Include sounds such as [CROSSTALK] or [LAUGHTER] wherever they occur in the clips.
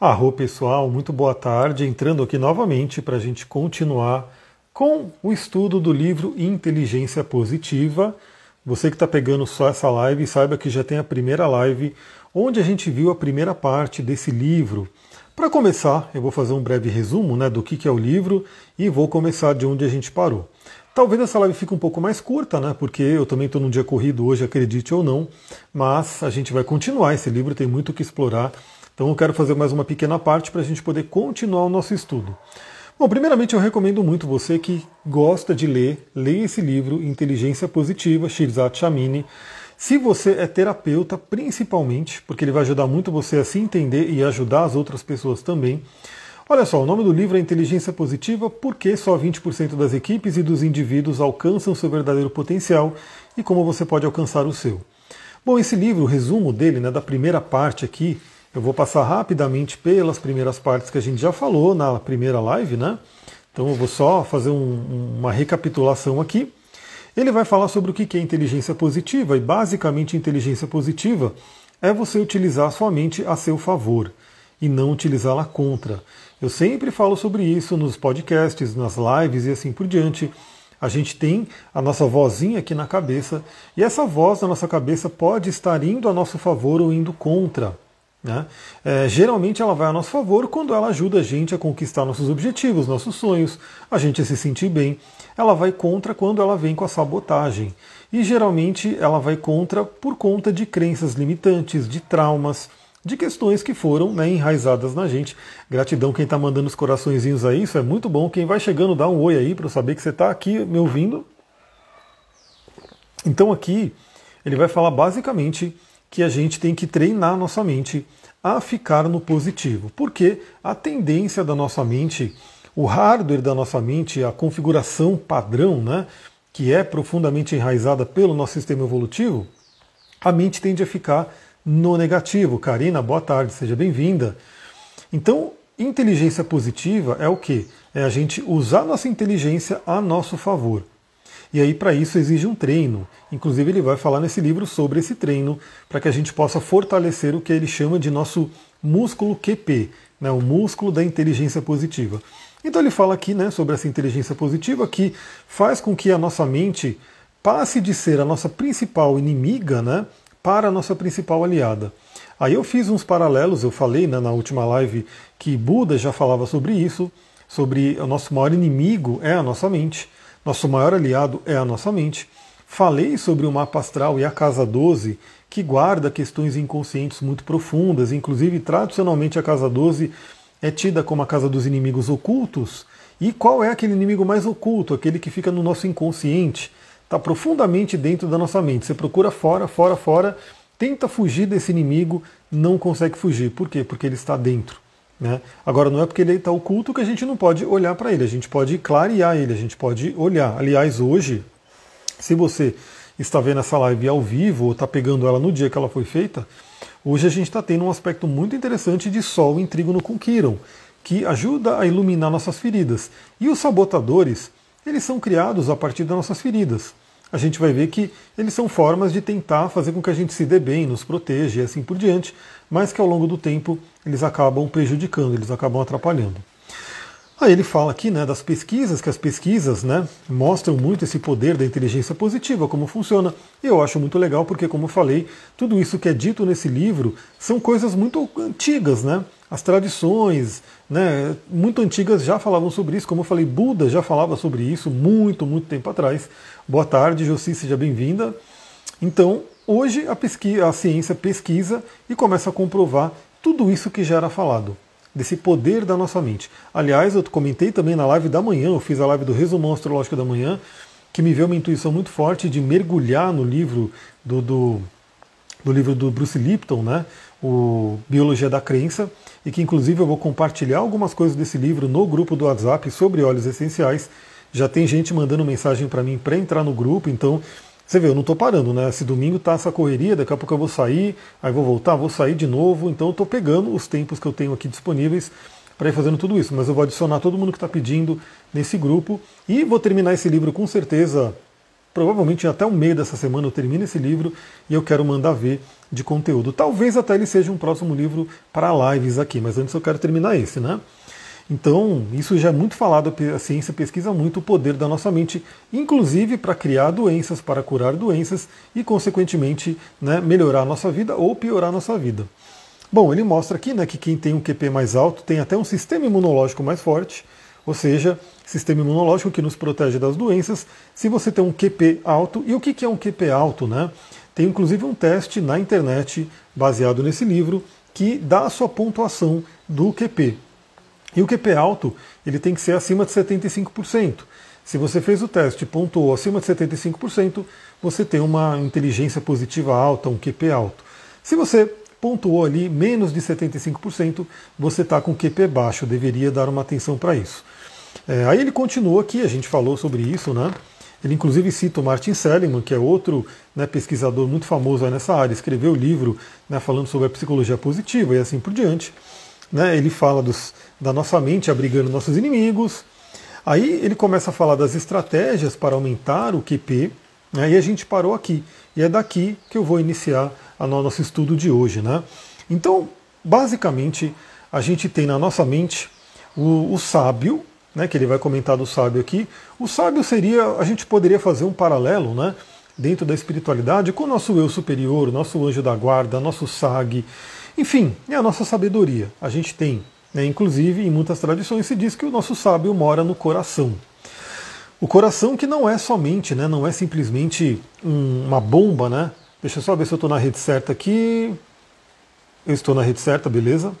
Arro pessoal, muito boa tarde. Entrando aqui novamente para a gente continuar com o estudo do livro Inteligência Positiva. Você que está pegando só essa live, saiba que já tem a primeira live onde a gente viu a primeira parte desse livro. Para começar, eu vou fazer um breve resumo né, do que, que é o livro e vou começar de onde a gente parou. Talvez essa live fique um pouco mais curta, né? Porque eu também estou num dia corrido hoje, acredite ou não, mas a gente vai continuar. Esse livro tem muito o que explorar então eu quero fazer mais uma pequena parte para a gente poder continuar o nosso estudo. Bom, primeiramente eu recomendo muito você que gosta de ler, leia esse livro Inteligência Positiva, Shirzat Chamini. Se você é terapeuta, principalmente, porque ele vai ajudar muito você a se entender e ajudar as outras pessoas também. Olha só, o nome do livro é Inteligência Positiva, porque só 20% das equipes e dos indivíduos alcançam seu verdadeiro potencial e como você pode alcançar o seu. Bom, esse livro, o resumo dele, né, da primeira parte aqui, eu vou passar rapidamente pelas primeiras partes que a gente já falou na primeira live, né? Então eu vou só fazer um, uma recapitulação aqui. Ele vai falar sobre o que é inteligência positiva, e basicamente inteligência positiva é você utilizar a sua mente a seu favor e não utilizá-la contra. Eu sempre falo sobre isso nos podcasts, nas lives e assim por diante. A gente tem a nossa vozinha aqui na cabeça e essa voz na nossa cabeça pode estar indo a nosso favor ou indo contra. Né? É, geralmente ela vai a nosso favor quando ela ajuda a gente a conquistar nossos objetivos, nossos sonhos, a gente a se sentir bem. Ela vai contra quando ela vem com a sabotagem. E geralmente ela vai contra por conta de crenças limitantes, de traumas, de questões que foram né, enraizadas na gente. Gratidão quem está mandando os coraçõezinhos aí, isso é muito bom. Quem vai chegando, dá um oi aí para eu saber que você está aqui me ouvindo. Então aqui ele vai falar basicamente que a gente tem que treinar nossa mente a ficar no positivo, porque a tendência da nossa mente, o hardware da nossa mente, a configuração padrão, né, que é profundamente enraizada pelo nosso sistema evolutivo, a mente tende a ficar no negativo. Karina, boa tarde, seja bem-vinda. Então, inteligência positiva é o que? É a gente usar nossa inteligência a nosso favor. E aí, para isso, exige um treino. Inclusive, ele vai falar nesse livro sobre esse treino, para que a gente possa fortalecer o que ele chama de nosso músculo QP, né, o músculo da inteligência positiva. Então, ele fala aqui né, sobre essa inteligência positiva que faz com que a nossa mente passe de ser a nossa principal inimiga né, para a nossa principal aliada. Aí eu fiz uns paralelos, eu falei né, na última live que Buda já falava sobre isso, sobre o nosso maior inimigo é a nossa mente. Nosso maior aliado é a nossa mente. Falei sobre o mapa astral e a casa 12, que guarda questões inconscientes muito profundas, inclusive tradicionalmente a casa 12 é tida como a casa dos inimigos ocultos. E qual é aquele inimigo mais oculto? Aquele que fica no nosso inconsciente, está profundamente dentro da nossa mente. Você procura fora, fora, fora, tenta fugir desse inimigo, não consegue fugir. Por quê? Porque ele está dentro. Né? Agora, não é porque ele está oculto que a gente não pode olhar para ele, a gente pode clarear ele, a gente pode olhar. Aliás, hoje, se você está vendo essa live ao vivo ou está pegando ela no dia que ela foi feita, hoje a gente está tendo um aspecto muito interessante de Sol em trígono com Quiron, que ajuda a iluminar nossas feridas. E os sabotadores, eles são criados a partir das nossas feridas a gente vai ver que eles são formas de tentar fazer com que a gente se dê bem, nos proteja e assim por diante, mas que ao longo do tempo eles acabam prejudicando, eles acabam atrapalhando. Aí ele fala aqui né, das pesquisas, que as pesquisas né, mostram muito esse poder da inteligência positiva, como funciona. E eu acho muito legal porque, como eu falei, tudo isso que é dito nesse livro são coisas muito antigas, né? As tradições né, muito antigas já falavam sobre isso, como eu falei, Buda já falava sobre isso muito, muito tempo atrás. Boa tarde, Josi, seja bem-vinda. Então, hoje a, pesquisa, a ciência pesquisa e começa a comprovar tudo isso que já era falado, desse poder da nossa mente. Aliás, eu comentei também na live da manhã, eu fiz a live do Resumão Astrológico da Manhã, que me veio uma intuição muito forte de mergulhar no livro do, do, do livro do Bruce Lipton, né? o Biologia da Crença, e que inclusive eu vou compartilhar algumas coisas desse livro no grupo do WhatsApp sobre óleos essenciais. Já tem gente mandando mensagem para mim para entrar no grupo, então você vê, eu não estou parando, né? Esse domingo tá essa correria, daqui a pouco eu vou sair, aí vou voltar, vou sair de novo, então eu estou pegando os tempos que eu tenho aqui disponíveis para ir fazendo tudo isso. Mas eu vou adicionar todo mundo que está pedindo nesse grupo e vou terminar esse livro com certeza provavelmente até o meio dessa semana eu termino esse livro e eu quero mandar ver de conteúdo. Talvez até ele seja um próximo livro para lives aqui, mas antes eu quero terminar esse, né? Então, isso já é muito falado, a ciência pesquisa muito o poder da nossa mente, inclusive para criar doenças, para curar doenças e, consequentemente, né, melhorar a nossa vida ou piorar a nossa vida. Bom, ele mostra aqui né, que quem tem um QP mais alto tem até um sistema imunológico mais forte, ou seja, sistema imunológico que nos protege das doenças, se você tem um QP alto. E o que é um QP alto? Né? Tem inclusive um teste na internet baseado nesse livro que dá a sua pontuação do QP. E o QP alto, ele tem que ser acima de 75%. Se você fez o teste e pontuou acima de 75%, você tem uma inteligência positiva alta, um QP alto. Se você pontuou ali menos de 75%, você está com QP baixo, deveria dar uma atenção para isso. É, aí ele continua aqui, a gente falou sobre isso, né? Ele inclusive cita o Martin Seligman, que é outro né, pesquisador muito famoso nessa área, escreveu o livro né, falando sobre a psicologia positiva e assim por diante. Né, ele fala dos, da nossa mente abrigando nossos inimigos. Aí ele começa a falar das estratégias para aumentar o QP, né, e a gente parou aqui. E é daqui que eu vou iniciar o nosso estudo de hoje. Né? Então, basicamente, a gente tem na nossa mente o, o sábio, né, que ele vai comentar do sábio aqui. O sábio seria, a gente poderia fazer um paralelo, né, dentro da espiritualidade com o nosso eu superior, o nosso anjo da guarda, nosso sag, enfim, é a nossa sabedoria. A gente tem, né, inclusive em muitas tradições se diz que o nosso sábio mora no coração. O coração que não é somente, né, não é simplesmente um, uma bomba, né? Deixa eu só ver se eu estou na rede certa aqui. Eu estou na rede certa, beleza?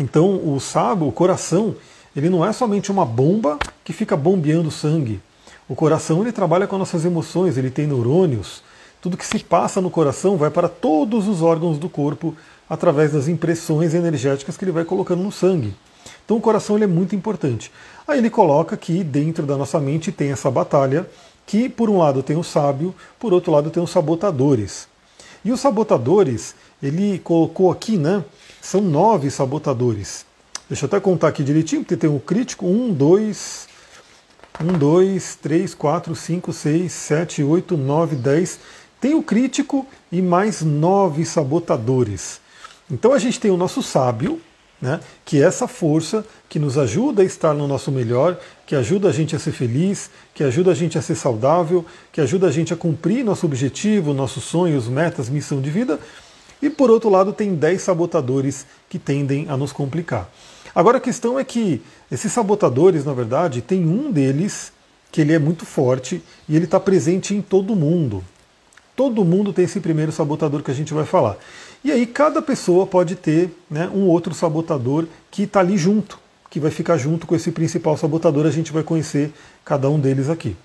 Então o sábio, o coração, ele não é somente uma bomba que fica bombeando sangue. O coração ele trabalha com nossas emoções, ele tem neurônios. Tudo que se passa no coração vai para todos os órgãos do corpo através das impressões energéticas que ele vai colocando no sangue. Então o coração ele é muito importante. Aí ele coloca que dentro da nossa mente tem essa batalha, que por um lado tem o sábio, por outro lado tem os sabotadores. E os sabotadores, ele colocou aqui, né? São nove sabotadores. Deixa eu até contar aqui direitinho, porque tem o crítico: 1, 2, 1, 2, 3, 4, 5, 6, 7, 8, 9, 10. Tem o crítico e mais nove sabotadores. Então a gente tem o nosso sábio, né, que é essa força que nos ajuda a estar no nosso melhor, que ajuda a gente a ser feliz, que ajuda a gente a ser saudável, que ajuda a gente a cumprir nosso objetivo, nossos sonhos, metas, missão de vida. E por outro lado, tem 10 sabotadores que tendem a nos complicar. Agora a questão é que esses sabotadores, na verdade, tem um deles que ele é muito forte e ele está presente em todo mundo. Todo mundo tem esse primeiro sabotador que a gente vai falar. E aí cada pessoa pode ter né, um outro sabotador que está ali junto, que vai ficar junto com esse principal sabotador. A gente vai conhecer cada um deles aqui.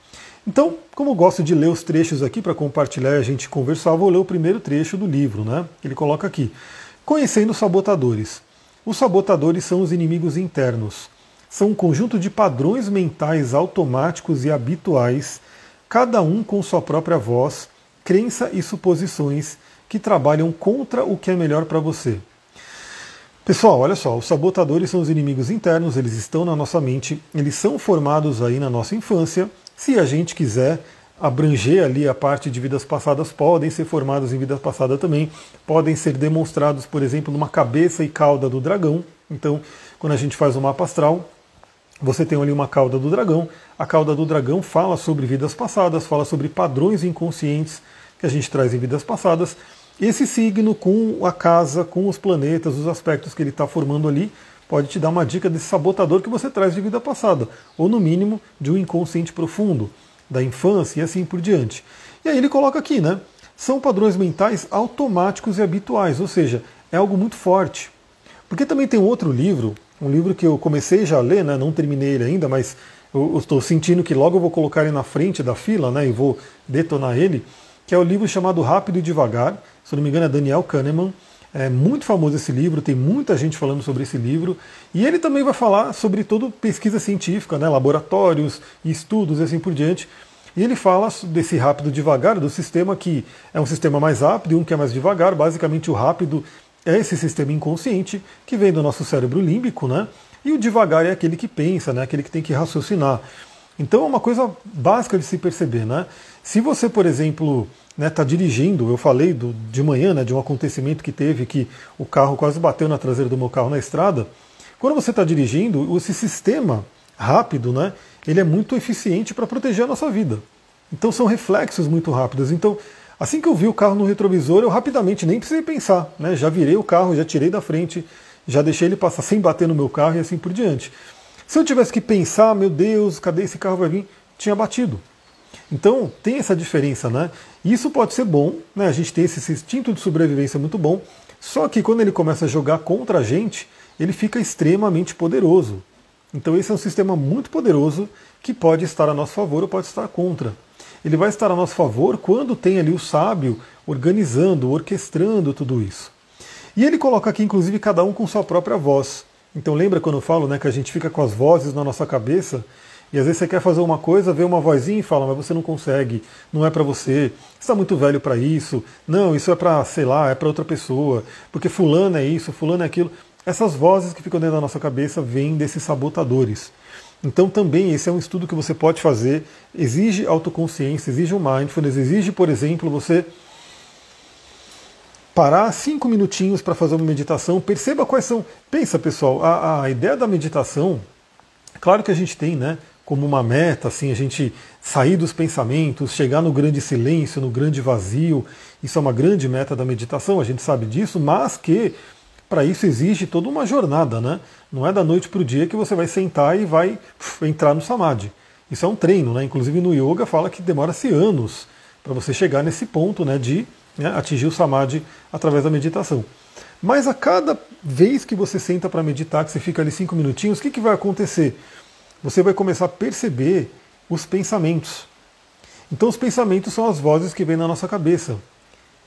Então, como eu gosto de ler os trechos aqui para compartilhar e a gente conversar, vou ler o primeiro trecho do livro, né? Ele coloca aqui: Conhecendo sabotadores. Os sabotadores são os inimigos internos. São um conjunto de padrões mentais automáticos e habituais, cada um com sua própria voz, crença e suposições que trabalham contra o que é melhor para você. Pessoal, olha só, os sabotadores são os inimigos internos, eles estão na nossa mente, eles são formados aí na nossa infância. Se a gente quiser abranger ali a parte de vidas passadas, podem ser formados em vidas passadas também, podem ser demonstrados, por exemplo, numa cabeça e cauda do dragão. Então, quando a gente faz o mapa astral, você tem ali uma cauda do dragão. A cauda do dragão fala sobre vidas passadas, fala sobre padrões inconscientes que a gente traz em vidas passadas. Esse signo com a casa, com os planetas, os aspectos que ele está formando ali, pode te dar uma dica desse sabotador que você traz de vida passada, ou no mínimo de um inconsciente profundo da infância e assim por diante. E aí ele coloca aqui, né? São padrões mentais automáticos e habituais, ou seja, é algo muito forte. Porque também tem um outro livro, um livro que eu comecei já a ler, né? não terminei ele ainda, mas eu estou sentindo que logo eu vou colocar ele na frente da fila né? e vou detonar ele, que é o livro chamado Rápido e Devagar, se não me engano é Daniel Kahneman, é muito famoso esse livro, tem muita gente falando sobre esse livro. E ele também vai falar sobre toda pesquisa científica, né, laboratórios e estudos e assim por diante. E ele fala desse rápido devagar, do sistema que é um sistema mais rápido e um que é mais devagar. Basicamente, o rápido é esse sistema inconsciente que vem do nosso cérebro límbico, né? E o devagar é aquele que pensa, né? aquele que tem que raciocinar. Então é uma coisa básica de se perceber, né? Se você, por exemplo, está né, tá dirigindo, eu falei do, de manhã, né, de um acontecimento que teve que o carro quase bateu na traseira do meu carro na estrada. Quando você está dirigindo, esse sistema rápido, né, ele é muito eficiente para proteger a nossa vida. Então são reflexos muito rápidos. Então, assim que eu vi o carro no retrovisor, eu rapidamente nem precisei pensar, né, já virei o carro, já tirei da frente, já deixei ele passar sem bater no meu carro e assim por diante. Se eu tivesse que pensar, meu Deus, cadê esse carro vai vir? Tinha batido. Então tem essa diferença, né? Isso pode ser bom, né? A gente tem esse instinto de sobrevivência muito bom. Só que quando ele começa a jogar contra a gente, ele fica extremamente poderoso. Então esse é um sistema muito poderoso que pode estar a nosso favor ou pode estar contra. Ele vai estar a nosso favor quando tem ali o sábio organizando, orquestrando tudo isso. E ele coloca aqui, inclusive, cada um com sua própria voz. Então lembra quando eu falo né, que a gente fica com as vozes na nossa cabeça e às vezes você quer fazer uma coisa, vê uma vozinha e fala, mas você não consegue, não é para você, você está muito velho para isso, não, isso é para, sei lá, é para outra pessoa, porque fulano é isso, fulano é aquilo. Essas vozes que ficam dentro da nossa cabeça vêm desses sabotadores. Então também esse é um estudo que você pode fazer, exige autoconsciência, exige um mindfulness, exige, por exemplo, você parar cinco minutinhos para fazer uma meditação, perceba quais são. Pensa, pessoal, a, a ideia da meditação, claro que a gente tem, né? como uma meta, assim, a gente sair dos pensamentos, chegar no grande silêncio, no grande vazio. Isso é uma grande meta da meditação, a gente sabe disso, mas que para isso exige toda uma jornada, né? Não é da noite para o dia que você vai sentar e vai uf, entrar no samadhi. Isso é um treino, né? Inclusive no yoga fala que demora-se anos para você chegar nesse ponto, né, de né, atingir o samadhi através da meditação. Mas a cada vez que você senta para meditar, que você fica ali cinco minutinhos, o que, que vai acontecer? você vai começar a perceber os pensamentos. Então, os pensamentos são as vozes que vêm na nossa cabeça.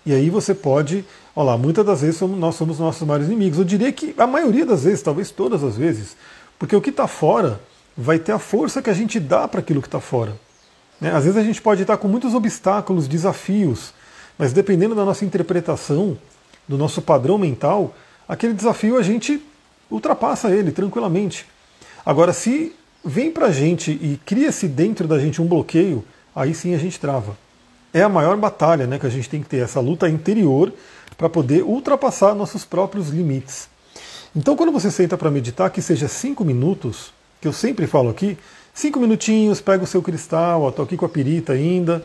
E aí você pode, olha lá, muitas das vezes somos, nós somos nossos maiores inimigos. Eu diria que a maioria das vezes, talvez todas as vezes, porque o que está fora vai ter a força que a gente dá para aquilo que está fora. Né? Às vezes a gente pode estar com muitos obstáculos, desafios, mas dependendo da nossa interpretação, do nosso padrão mental, aquele desafio a gente ultrapassa ele tranquilamente. Agora, se vem para a gente e cria-se dentro da gente um bloqueio, aí sim a gente trava. É a maior batalha né, que a gente tem que ter, essa luta interior para poder ultrapassar nossos próprios limites. Então, quando você senta para meditar, que seja cinco minutos, que eu sempre falo aqui, cinco minutinhos, pega o seu cristal, estou aqui com a pirita ainda,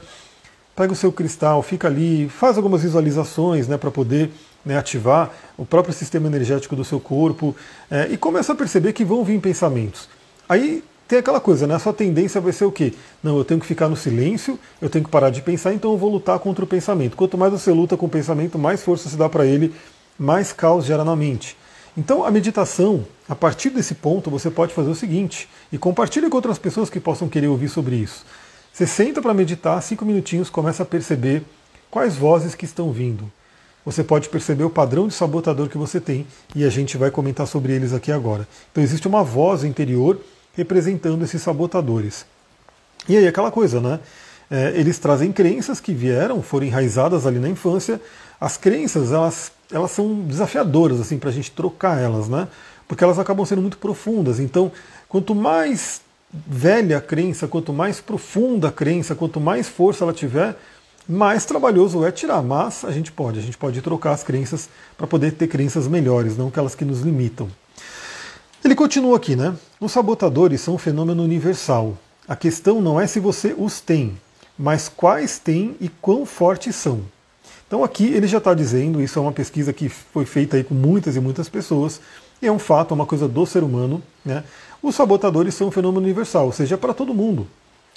pega o seu cristal, fica ali, faz algumas visualizações né, para poder né, ativar o próprio sistema energético do seu corpo é, e começa a perceber que vão vir pensamentos. Aí tem aquela coisa, né? A sua tendência vai ser o quê? Não, eu tenho que ficar no silêncio, eu tenho que parar de pensar, então eu vou lutar contra o pensamento. Quanto mais você luta com o pensamento, mais força se dá para ele, mais caos gera na mente. Então a meditação, a partir desse ponto, você pode fazer o seguinte, e compartilhe com outras pessoas que possam querer ouvir sobre isso. Você senta para meditar, cinco minutinhos, começa a perceber quais vozes que estão vindo. Você pode perceber o padrão de sabotador que você tem, e a gente vai comentar sobre eles aqui agora. Então existe uma voz interior representando esses sabotadores. E aí aquela coisa, né? É, eles trazem crenças que vieram, foram enraizadas ali na infância. As crenças, elas, elas são desafiadoras assim para a gente trocar elas, né? Porque elas acabam sendo muito profundas. Então, quanto mais velha a crença, quanto mais profunda a crença, quanto mais força ela tiver, mais trabalhoso é tirar. Mas a gente pode, a gente pode trocar as crenças para poder ter crenças melhores, não aquelas que nos limitam. Ele continua aqui, né? Os sabotadores são um fenômeno universal. A questão não é se você os tem, mas quais tem e quão fortes são. Então aqui ele já está dizendo, isso é uma pesquisa que foi feita aí com muitas e muitas pessoas, e é um fato, é uma coisa do ser humano. Né? Os sabotadores são um fenômeno universal, ou seja, é para todo mundo.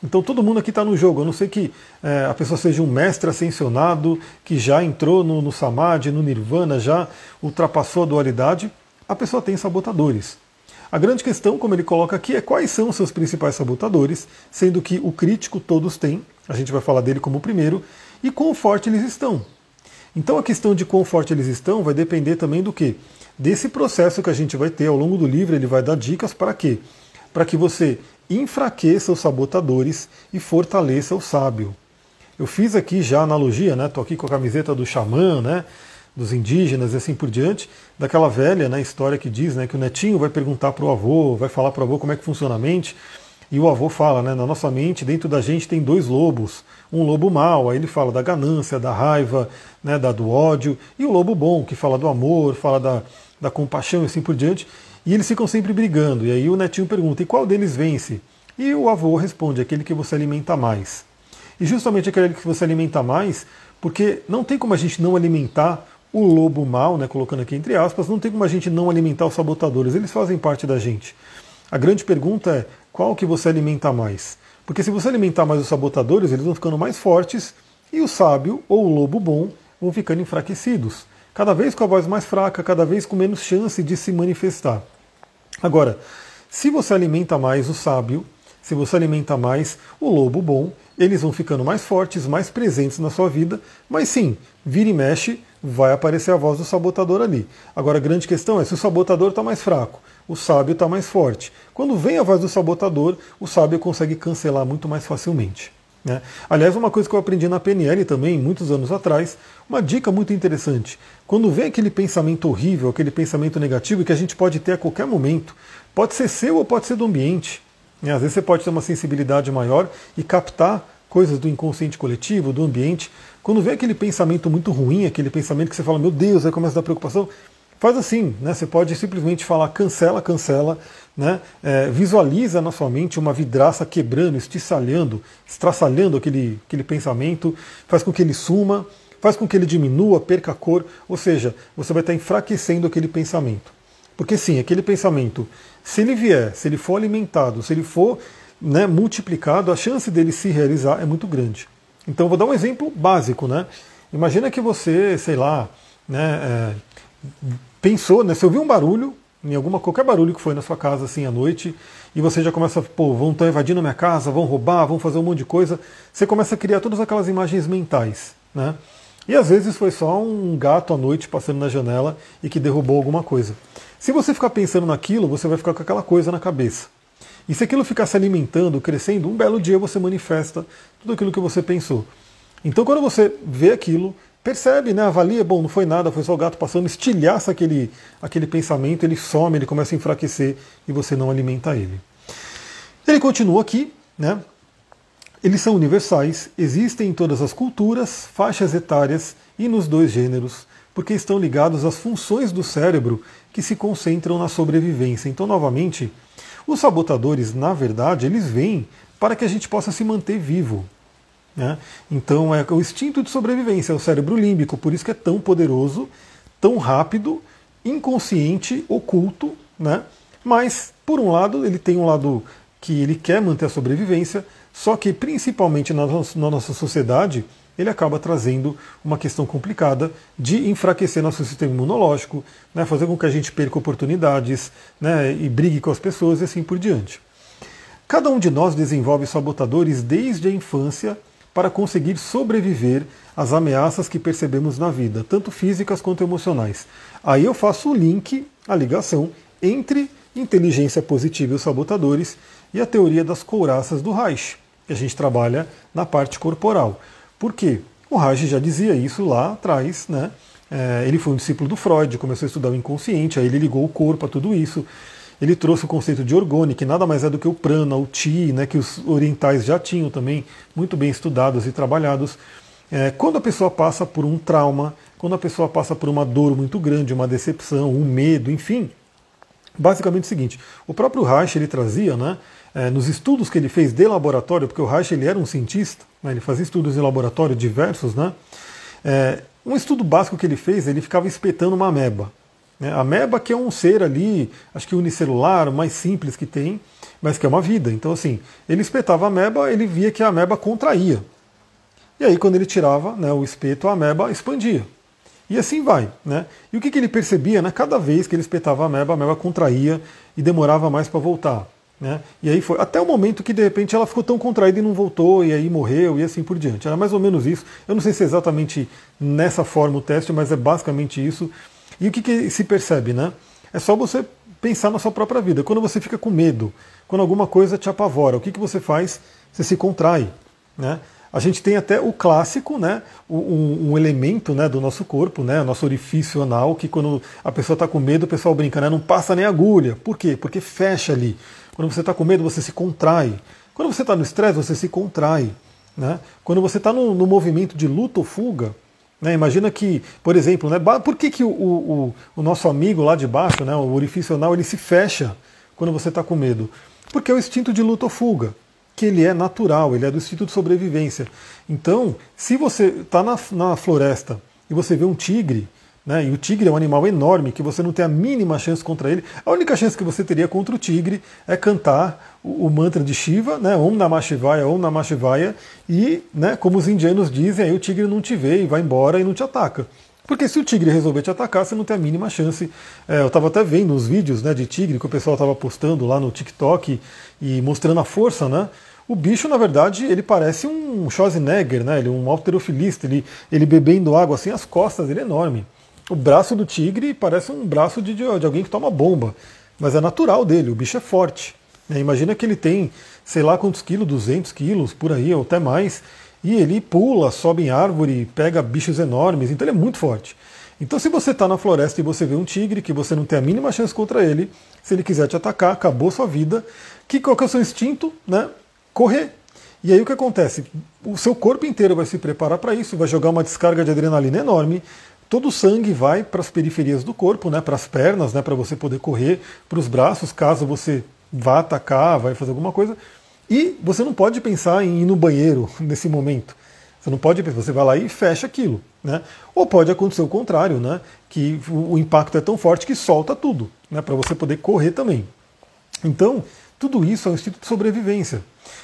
Então todo mundo aqui está no jogo, a não ser que é, a pessoa seja um mestre ascensionado, que já entrou no, no Samadhi, no Nirvana, já ultrapassou a dualidade, a pessoa tem sabotadores. A grande questão, como ele coloca aqui, é quais são os seus principais sabotadores, sendo que o crítico todos têm, a gente vai falar dele como o primeiro, e quão forte eles estão. Então a questão de quão forte eles estão vai depender também do que? Desse processo que a gente vai ter ao longo do livro, ele vai dar dicas para quê? Para que você enfraqueça os sabotadores e fortaleça o sábio. Eu fiz aqui já a analogia, né? Tô aqui com a camiseta do xamã, né? dos indígenas e assim por diante, daquela velha né, história que diz né, que o netinho vai perguntar para o avô, vai falar para o avô como é que funciona a mente, E o avô fala, né, na nossa mente, dentro da gente tem dois lobos. Um lobo mau, aí ele fala da ganância, da raiva, né, da, do ódio, e o lobo bom, que fala do amor, fala da, da compaixão e assim por diante. E eles ficam sempre brigando. E aí o netinho pergunta: e qual deles vence? E o avô responde: aquele que você alimenta mais. E justamente aquele que você alimenta mais, porque não tem como a gente não alimentar o lobo mal, né, colocando aqui entre aspas, não tem como a gente não alimentar os sabotadores, eles fazem parte da gente. A grande pergunta é qual que você alimenta mais? Porque se você alimentar mais os sabotadores, eles vão ficando mais fortes e o sábio ou o lobo bom vão ficando enfraquecidos. Cada vez com a voz mais fraca, cada vez com menos chance de se manifestar. Agora, se você alimenta mais o sábio, se você alimenta mais o lobo bom, eles vão ficando mais fortes, mais presentes na sua vida, mas sim, vira e mexe, vai aparecer a voz do sabotador ali. Agora a grande questão é se o sabotador está mais fraco, o sábio está mais forte. Quando vem a voz do sabotador, o sábio consegue cancelar muito mais facilmente. Né? Aliás, uma coisa que eu aprendi na PNL também, muitos anos atrás, uma dica muito interessante. Quando vem aquele pensamento horrível, aquele pensamento negativo que a gente pode ter a qualquer momento, pode ser seu ou pode ser do ambiente. Né? Às vezes você pode ter uma sensibilidade maior e captar coisas do inconsciente coletivo, do ambiente. Quando vem aquele pensamento muito ruim, aquele pensamento que você fala, meu Deus, aí começa a dar preocupação, faz assim, né? Você pode simplesmente falar cancela, cancela, né? É, visualiza na sua mente uma vidraça quebrando, estiçalhando, estraçalhando aquele, aquele pensamento, faz com que ele suma, faz com que ele diminua, perca a cor, ou seja, você vai estar enfraquecendo aquele pensamento. Porque sim, aquele pensamento, se ele vier, se ele for alimentado, se ele for né, multiplicado, a chance dele se realizar é muito grande. Então vou dar um exemplo básico, né? Imagina que você, sei lá, né, é, pensou, né, você ouviu um barulho, em alguma qualquer barulho que foi na sua casa assim à noite, e você já começa, pô, vão estar invadindo a minha casa, vão roubar, vão fazer um monte de coisa. Você começa a criar todas aquelas imagens mentais, né? E às vezes foi só um gato à noite passando na janela e que derrubou alguma coisa. Se você ficar pensando naquilo, você vai ficar com aquela coisa na cabeça. E se aquilo ficar se alimentando, crescendo, um belo dia você manifesta tudo aquilo que você pensou. Então quando você vê aquilo, percebe, né, avalia, bom, não foi nada, foi só o gato passando, estilhaça aquele, aquele pensamento, ele some, ele começa a enfraquecer e você não alimenta ele. Ele continua aqui, né? Eles são universais, existem em todas as culturas, faixas etárias e nos dois gêneros, porque estão ligados às funções do cérebro que se concentram na sobrevivência. Então, novamente, os sabotadores, na verdade, eles vêm para que a gente possa se manter vivo. Né? Então é o instinto de sobrevivência, é o cérebro límbico, por isso que é tão poderoso, tão rápido, inconsciente, oculto, né? Mas, por um lado, ele tem um lado que ele quer manter a sobrevivência, só que principalmente na nossa sociedade, ele acaba trazendo uma questão complicada de enfraquecer nosso sistema imunológico, né, fazer com que a gente perca oportunidades né, e brigue com as pessoas e assim por diante. Cada um de nós desenvolve sabotadores desde a infância para conseguir sobreviver às ameaças que percebemos na vida, tanto físicas quanto emocionais. Aí eu faço o link, a ligação entre inteligência positiva e os sabotadores e a teoria das couraças do Reich, que a gente trabalha na parte corporal. Por quê? O Reich já dizia isso lá atrás, né? É, ele foi um discípulo do Freud, começou a estudar o inconsciente, aí ele ligou o corpo a tudo isso. Ele trouxe o conceito de orgone, que nada mais é do que o prana, o ti, né, que os orientais já tinham também muito bem estudados e trabalhados. É, quando a pessoa passa por um trauma, quando a pessoa passa por uma dor muito grande, uma decepção, um medo, enfim, basicamente é o seguinte: o próprio Reich ele trazia, né, é, nos estudos que ele fez de laboratório, porque o Reich ele era um cientista, né, ele fazia estudos em laboratório diversos, né? É, um estudo básico que ele fez, ele ficava espetando uma ameba. Né? A ameba que é um ser ali, acho que unicelular, mais simples que tem, mas que é uma vida. Então assim, ele espetava a ameba, ele via que a ameba contraía. E aí quando ele tirava né, o espeto, a ameba expandia. E assim vai. Né? E o que, que ele percebia? Né? Cada vez que ele espetava a ameba, a ameba contraía e demorava mais para voltar. Né? E aí foi até o momento que de repente ela ficou tão contraída e não voltou, e aí morreu, e assim por diante. Era mais ou menos isso. Eu não sei se é exatamente nessa forma o teste, mas é basicamente isso. E o que, que se percebe? Né? É só você pensar na sua própria vida. Quando você fica com medo, quando alguma coisa te apavora, o que, que você faz? Você se contrai. Né? A gente tem até o clássico, né, um, um elemento né, do nosso corpo, né, nosso orifício anal, que quando a pessoa está com medo, o pessoal brinca, né, não passa nem agulha. Por quê? Porque fecha ali. Quando você está com medo, você se contrai. Quando você está no estresse, você se contrai. Né? Quando você está no, no, movimento de luta ou fuga, né? imagina que, por exemplo, né, por que, que o, o, o, nosso amigo lá de baixo, né, o orifício anal, ele se fecha quando você está com medo? Porque é o instinto de luta ou fuga, que ele é natural, ele é do instinto de sobrevivência. Então, se você está na, na floresta e você vê um tigre, né? E o tigre é um animal enorme que você não tem a mínima chance contra ele. A única chance que você teria contra o tigre é cantar o, o mantra de Shiva, né? Om Namah Shivaya, Om Namah Shivaya, e, né, como os indianos dizem, aí o tigre não te vê e vai embora e não te ataca. Porque se o tigre resolver te atacar, você não tem a mínima chance. É, eu estava até vendo os vídeos né, de tigre que o pessoal estava postando lá no TikTok e mostrando a força, né? O bicho, na verdade, ele parece um Schwarzenegger, né? Ele um alterofilista, ele, ele bebendo água assim, as costas, ele é enorme. O braço do tigre parece um braço de, de, alguém que toma bomba, mas é natural dele, o bicho é forte. Né? Imagina que ele tem, sei lá quantos quilos, 200 quilos, por aí, ou até mais, e ele pula, sobe em árvore, pega bichos enormes, então ele é muito forte. Então, se você está na floresta e você vê um tigre, que você não tem a mínima chance contra ele, se ele quiser te atacar, acabou sua vida. Que qual que é o seu instinto? Né? Correr. E aí o que acontece? O seu corpo inteiro vai se preparar para isso, vai jogar uma descarga de adrenalina enorme, todo o sangue vai para as periferias do corpo, né, para as pernas, né, para você poder correr, para os braços, caso você vá atacar, vai fazer alguma coisa. E você não pode pensar em ir no banheiro [LAUGHS] nesse momento. Você não pode, você vai lá e fecha aquilo, né? Ou pode acontecer o contrário, né? Que o impacto é tão forte que solta tudo, né? Para você poder correr também. Então, tudo isso é um instinto de sobrevivência.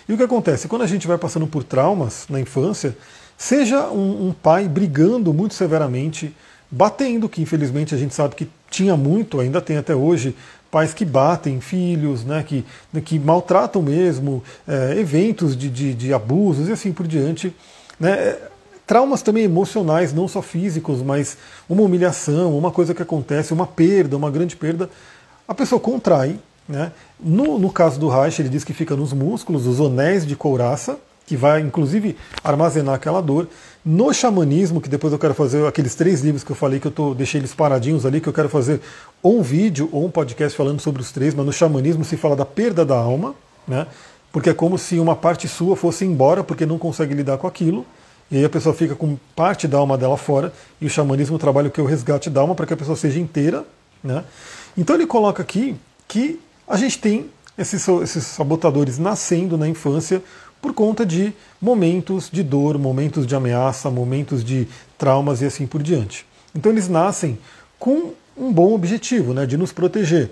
E o que acontece? Quando a gente vai passando por traumas na infância, Seja um, um pai brigando muito severamente, batendo, que infelizmente a gente sabe que tinha muito, ainda tem até hoje, pais que batem filhos, né, que, que maltratam mesmo, é, eventos de, de, de, abusos e assim por diante. Né, traumas também emocionais, não só físicos, mas uma humilhação, uma coisa que acontece, uma perda, uma grande perda, a pessoa contrai. Né? No, no caso do Reich, ele diz que fica nos músculos, os onéis de couraça, que vai inclusive armazenar aquela dor. No xamanismo, que depois eu quero fazer aqueles três livros que eu falei que eu tô, deixei eles paradinhos ali, que eu quero fazer ou um vídeo ou um podcast falando sobre os três, mas no xamanismo se fala da perda da alma, né? Porque é como se uma parte sua fosse embora porque não consegue lidar com aquilo. E aí a pessoa fica com parte da alma dela fora, e o xamanismo trabalha o que o resgate da alma para que a pessoa seja inteira. Né? Então ele coloca aqui que a gente tem esses, esses sabotadores nascendo na infância por conta de momentos de dor, momentos de ameaça, momentos de traumas e assim por diante. Então eles nascem com um bom objetivo, né, de nos proteger,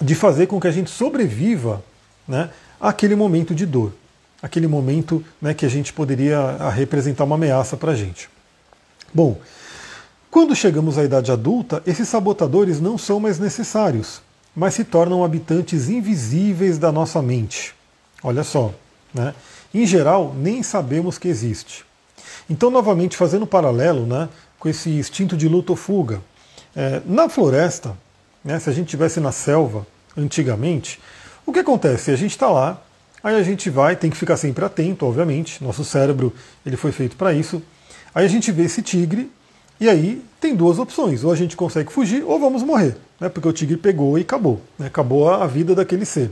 de fazer com que a gente sobreviva né, àquele momento de dor, aquele momento né, que a gente poderia representar uma ameaça para a gente. Bom, quando chegamos à idade adulta, esses sabotadores não são mais necessários, mas se tornam habitantes invisíveis da nossa mente. Olha só, né? Em geral, nem sabemos que existe. Então, novamente, fazendo um paralelo né, com esse instinto de luta ou fuga, é, na floresta, né, se a gente tivesse na selva antigamente, o que acontece? A gente está lá, aí a gente vai, tem que ficar sempre atento, obviamente, nosso cérebro ele foi feito para isso. Aí a gente vê esse tigre, e aí tem duas opções: ou a gente consegue fugir, ou vamos morrer, né, porque o tigre pegou e acabou, né, acabou a vida daquele ser.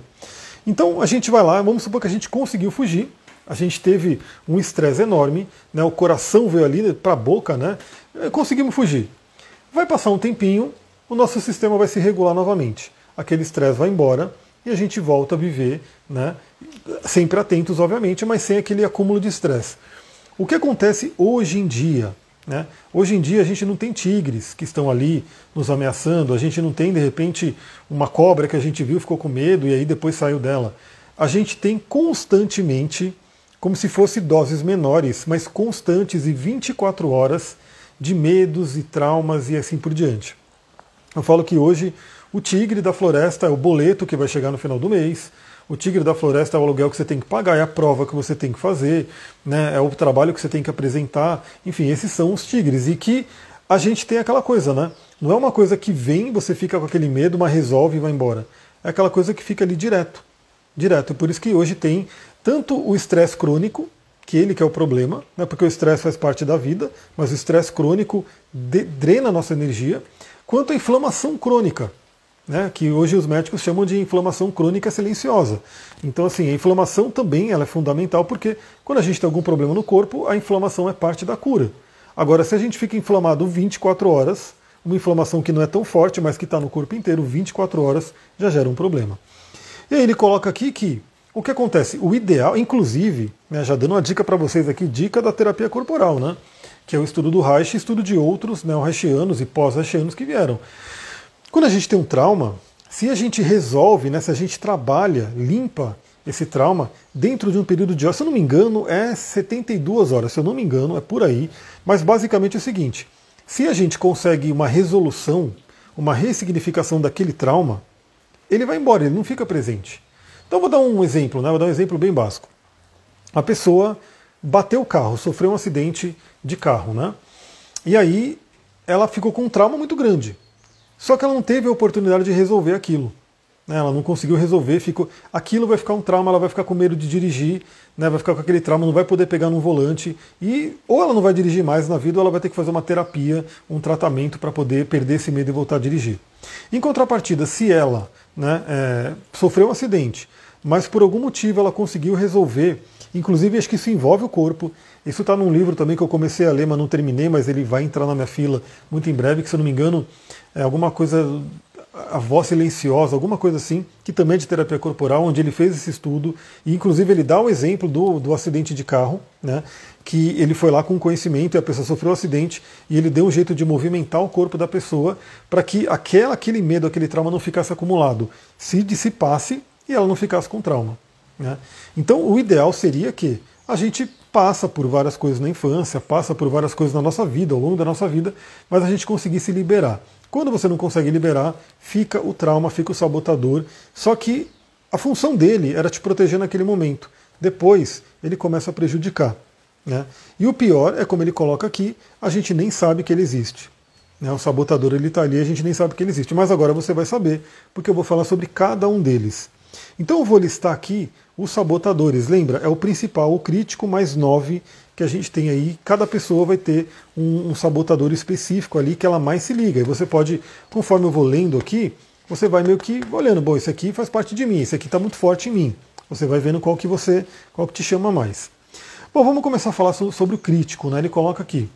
Então a gente vai lá, vamos supor que a gente conseguiu fugir, a gente teve um estresse enorme, né, o coração veio ali para a boca, né, eh, conseguimos fugir. Vai passar um tempinho, o nosso sistema vai se regular novamente. Aquele estresse vai embora e a gente volta a viver, né, sempre atentos, obviamente, mas sem aquele acúmulo de estresse. O que acontece hoje em dia? Né? Hoje em dia a gente não tem tigres que estão ali nos ameaçando, a gente não tem de repente uma cobra que a gente viu, ficou com medo e aí depois saiu dela. A gente tem constantemente, como se fosse doses menores, mas constantes e 24 horas de medos e traumas e assim por diante. Eu falo que hoje o tigre da floresta é o boleto que vai chegar no final do mês, o tigre da floresta é o aluguel que você tem que pagar, é a prova que você tem que fazer, né, é o trabalho que você tem que apresentar. Enfim, esses são os tigres. E que a gente tem aquela coisa, né? Não é uma coisa que vem, você fica com aquele medo, mas resolve e vai embora. É aquela coisa que fica ali direto. Direto. Por isso que hoje tem tanto o estresse crônico, que ele que é o problema, né, porque o estresse faz parte da vida, mas o estresse crônico drena a nossa energia, quanto a inflamação crônica, né, que hoje os médicos chamam de inflamação crônica silenciosa. Então, assim, a inflamação também ela é fundamental, porque quando a gente tem algum problema no corpo, a inflamação é parte da cura. Agora, se a gente fica inflamado 24 horas, uma inflamação que não é tão forte, mas que está no corpo inteiro 24 horas, já gera um problema. E aí ele coloca aqui que o que acontece? O ideal, inclusive, né, já dando uma dica para vocês aqui, dica da terapia corporal, né? Que é o estudo do Reich e estudo de outros neo-reichianos e pós-reichianos que vieram. Quando a gente tem um trauma, se a gente resolve, né, se a gente trabalha, limpa esse trauma dentro de um período de horas, se eu não me engano, é 72 horas, se eu não me engano, é por aí. Mas basicamente é o seguinte: se a gente consegue uma resolução, uma ressignificação daquele trauma, ele vai embora, ele não fica presente. Então vou dar um exemplo, né? vou dar um exemplo bem básico. A pessoa bateu o carro, sofreu um acidente de carro, né? E aí ela ficou com um trauma muito grande. Só que ela não teve a oportunidade de resolver aquilo. Né? Ela não conseguiu resolver, ficou. Aquilo vai ficar um trauma, ela vai ficar com medo de dirigir, né? vai ficar com aquele trauma, não vai poder pegar num volante. E ou ela não vai dirigir mais na vida, ou ela vai ter que fazer uma terapia, um tratamento para poder perder esse medo e voltar a dirigir. Em contrapartida, se ela né, é, sofreu um acidente, mas por algum motivo ela conseguiu resolver. Inclusive, acho que isso envolve o corpo. Isso está num livro também que eu comecei a ler, mas não terminei, mas ele vai entrar na minha fila muito em breve, que se eu não me engano é alguma coisa, a voz silenciosa, alguma coisa assim, que também é de terapia corporal, onde ele fez esse estudo, e inclusive ele dá o exemplo do, do acidente de carro, né, que ele foi lá com conhecimento e a pessoa sofreu um acidente, e ele deu um jeito de movimentar o corpo da pessoa para que aquela, aquele medo, aquele trauma não ficasse acumulado, se dissipasse e ela não ficasse com trauma. Né? Então, o ideal seria que a gente passa por várias coisas na infância, passa por várias coisas na nossa vida, ao longo da nossa vida, mas a gente conseguisse liberar. Quando você não consegue liberar, fica o trauma, fica o sabotador. Só que a função dele era te proteger naquele momento. Depois, ele começa a prejudicar. Né? E o pior é como ele coloca aqui, a gente nem sabe que ele existe. Né? O sabotador ele está ali, a gente nem sabe que ele existe. Mas agora você vai saber, porque eu vou falar sobre cada um deles. Então eu vou listar aqui os sabotadores. Lembra, é o principal, o crítico mais nove que a gente tem aí. Cada pessoa vai ter um, um sabotador específico ali que ela mais se liga. E você pode, conforme eu vou lendo aqui, você vai meio que olhando, bom, esse aqui faz parte de mim, esse aqui está muito forte em mim. Você vai vendo qual que você, qual que te chama mais. Bom, vamos começar a falar sobre o crítico, né? Ele coloca aqui.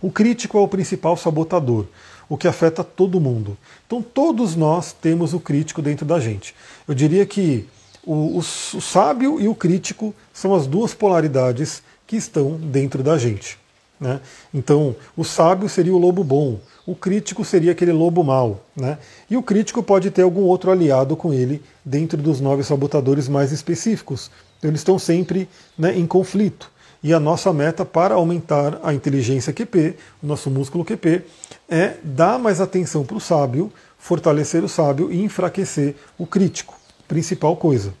O crítico é o principal sabotador o que afeta todo mundo. Então todos nós temos o crítico dentro da gente. Eu diria que o, o, o sábio e o crítico são as duas polaridades que estão dentro da gente. Né? Então, o sábio seria o lobo bom, o crítico seria aquele lobo mau. Né? E o crítico pode ter algum outro aliado com ele dentro dos nove sabotadores mais específicos. Então, eles estão sempre né, em conflito. E a nossa meta para aumentar a inteligência QP, o nosso músculo QP, é dar mais atenção para o sábio, fortalecer o sábio e enfraquecer o crítico. Principal coisa.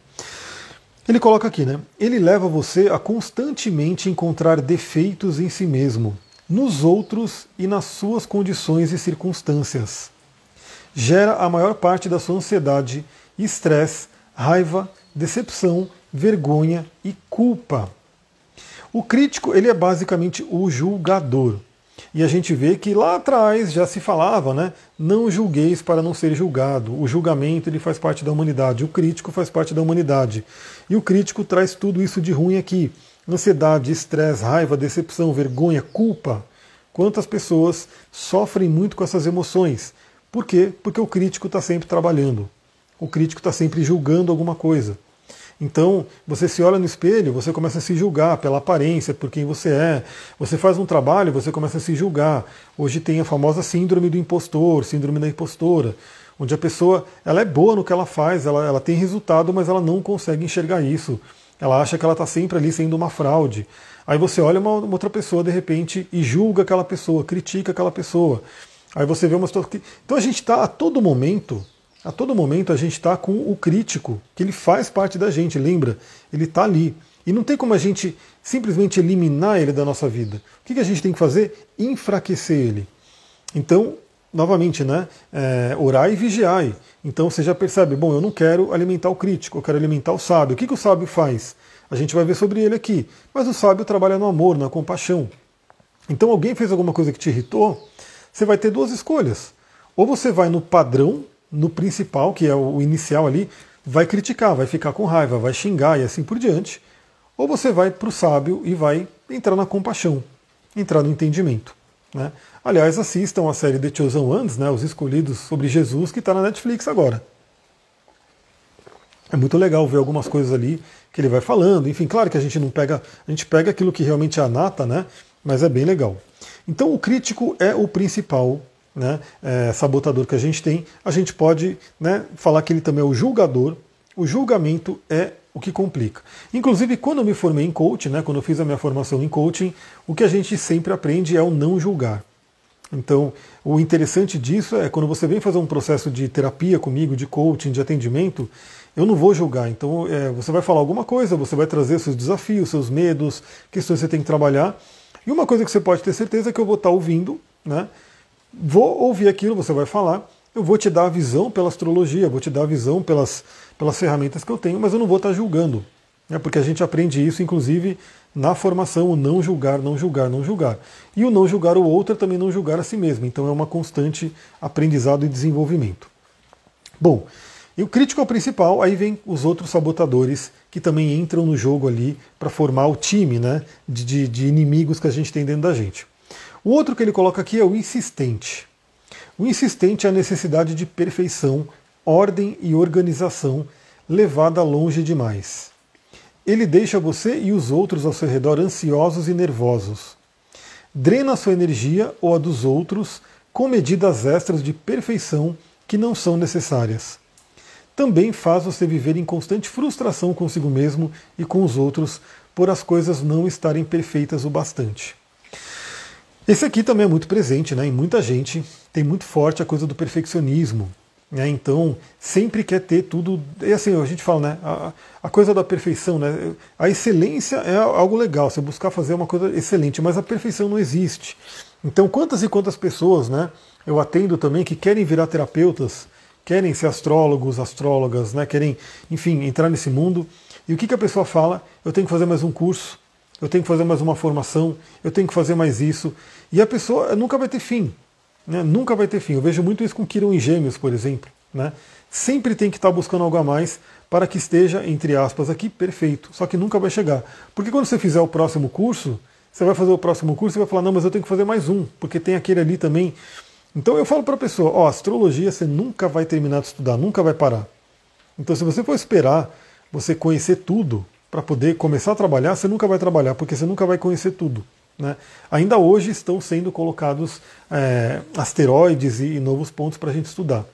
Ele coloca aqui, né? Ele leva você a constantemente encontrar defeitos em si mesmo, nos outros e nas suas condições e circunstâncias. Gera a maior parte da sua ansiedade, estresse, raiva, decepção, vergonha e culpa. O crítico ele é basicamente o julgador. E a gente vê que lá atrás já se falava, né? Não julgueis para não ser julgado. O julgamento ele faz parte da humanidade, o crítico faz parte da humanidade. E o crítico traz tudo isso de ruim aqui: ansiedade, estresse, raiva, decepção, vergonha, culpa. Quantas pessoas sofrem muito com essas emoções? Por quê? Porque o crítico está sempre trabalhando. O crítico está sempre julgando alguma coisa. Então, você se olha no espelho, você começa a se julgar pela aparência, por quem você é. Você faz um trabalho, você começa a se julgar. Hoje tem a famosa síndrome do impostor, síndrome da impostora, onde a pessoa ela é boa no que ela faz, ela, ela tem resultado, mas ela não consegue enxergar isso. Ela acha que ela está sempre ali sendo uma fraude. Aí você olha uma, uma outra pessoa de repente e julga aquela pessoa, critica aquela pessoa. Aí você vê uma situação que. Então a gente está a todo momento a todo momento a gente está com o crítico, que ele faz parte da gente, lembra? Ele está ali. E não tem como a gente simplesmente eliminar ele da nossa vida. O que, a gente tem que fazer? Enfraquecer ele. Então, novamente, né? É, orar e vigiar. Então você já percebe, bom, eu não quero alimentar o crítico, eu quero alimentar o sábio. O que, que o sábio faz? A gente vai ver sobre ele aqui. Mas o sábio trabalha no amor, na compaixão. Então alguém fez alguma coisa que te irritou, você vai ter duas escolhas. Ou você vai no padrão, no principal, que é o inicial ali, vai criticar, vai ficar com raiva, vai xingar e assim por diante. Ou você vai para o sábio e vai entrar na compaixão, entrar no entendimento. Né? Aliás, assistam a série The Chosen Ones, né, os escolhidos sobre Jesus, que está na Netflix agora. É muito legal ver algumas coisas ali que ele vai falando. Enfim, claro que a gente não pega, a gente pega aquilo que realmente é a nata, né? Mas é bem legal. Então o crítico é o principal né, é, sabotador que a gente tem. A gente pode né, falar que ele também é o julgador. O julgamento é o que complica. Inclusive, quando eu me formei em coaching, né, quando eu fiz a minha formação em coaching, o que a gente sempre aprende é o não julgar. Então, o interessante disso é quando você vem fazer um processo de terapia comigo, de coaching, de atendimento, eu não vou julgar. Então, é, você vai falar alguma coisa, você vai trazer seus desafios, seus medos, questões que você tem que trabalhar. E uma coisa que você pode ter certeza é que eu vou estar ouvindo, né? Vou ouvir aquilo, você vai falar, eu vou te dar a visão pela astrologia, vou te dar a visão pelas, pelas ferramentas que eu tenho, mas eu não vou estar julgando. Né? Porque a gente aprende isso, inclusive, na formação, o não julgar, não julgar, não julgar. E o não julgar o outro é também não julgar a si mesmo. Então é uma constante aprendizado e desenvolvimento. Bom, e o crítico é o principal, aí vem os outros sabotadores que também entram no jogo ali para formar o time né, de, de, de inimigos que a gente tem dentro da gente. O outro que ele coloca aqui é o insistente. O insistente é a necessidade de perfeição, ordem e organização levada longe demais. Ele deixa você e os outros ao seu redor ansiosos e nervosos. Drena sua energia ou a dos outros com medidas extras de perfeição que não são necessárias também faz você viver em constante frustração consigo mesmo e com os outros por as coisas não estarem perfeitas o bastante. Esse aqui também é muito presente né, em muita gente, tem muito forte a coisa do perfeccionismo. Né, então, sempre quer ter tudo. E assim, a gente fala, né? A, a, coisa da perfeição, né? A excelência é algo legal, você buscar fazer uma coisa excelente, mas a perfeição não existe. Então, quantas e quantas pessoas, né? Eu atendo também que querem virar terapeutas querem ser astrólogos, astrólogas, né, querem, enfim, entrar nesse mundo. E o que, que a pessoa fala? Eu tenho que fazer mais um curso, eu tenho que fazer mais uma formação, eu tenho que fazer mais isso. E a pessoa nunca vai ter fim. Né? Nunca vai ter fim. Eu vejo muito isso com Kiron em Gêmeos, por exemplo. Né? Sempre tem que estar buscando algo a mais para que esteja, entre aspas, aqui perfeito. Só que nunca vai chegar. Porque quando você fizer o próximo curso, você vai fazer o próximo curso e vai falar, não, mas eu tenho que fazer mais um, porque tem aquele ali também. Então eu falo para a pessoa, ó, astrologia você nunca vai terminar de estudar, nunca vai parar. Então se você for esperar você conhecer tudo para poder começar a trabalhar, você nunca vai trabalhar, porque você nunca vai conhecer tudo. Né? Ainda hoje estão sendo colocados é, asteroides e, e novos pontos para a gente estudar.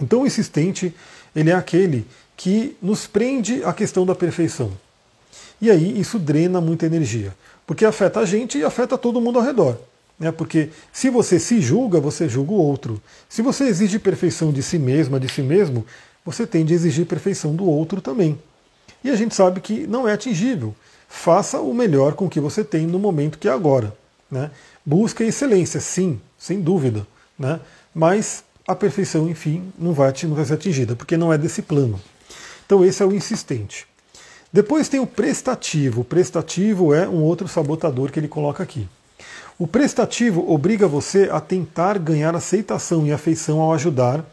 Então o insistente ele é aquele que nos prende à questão da perfeição. E aí isso drena muita energia, porque afeta a gente e afeta todo mundo ao redor. Né? Porque se você se julga, você julga o outro. Se você exige perfeição de si mesma, de si mesmo, você tende a exigir perfeição do outro também. E a gente sabe que não é atingível. Faça o melhor com o que você tem no momento que é agora. Né? Busque excelência, sim, sem dúvida. Né? Mas a perfeição, enfim, não vai, não vai ser atingida, porque não é desse plano. Então esse é o insistente. Depois tem o prestativo. O prestativo é um outro sabotador que ele coloca aqui. O prestativo obriga você a tentar ganhar aceitação e afeição ao ajudar,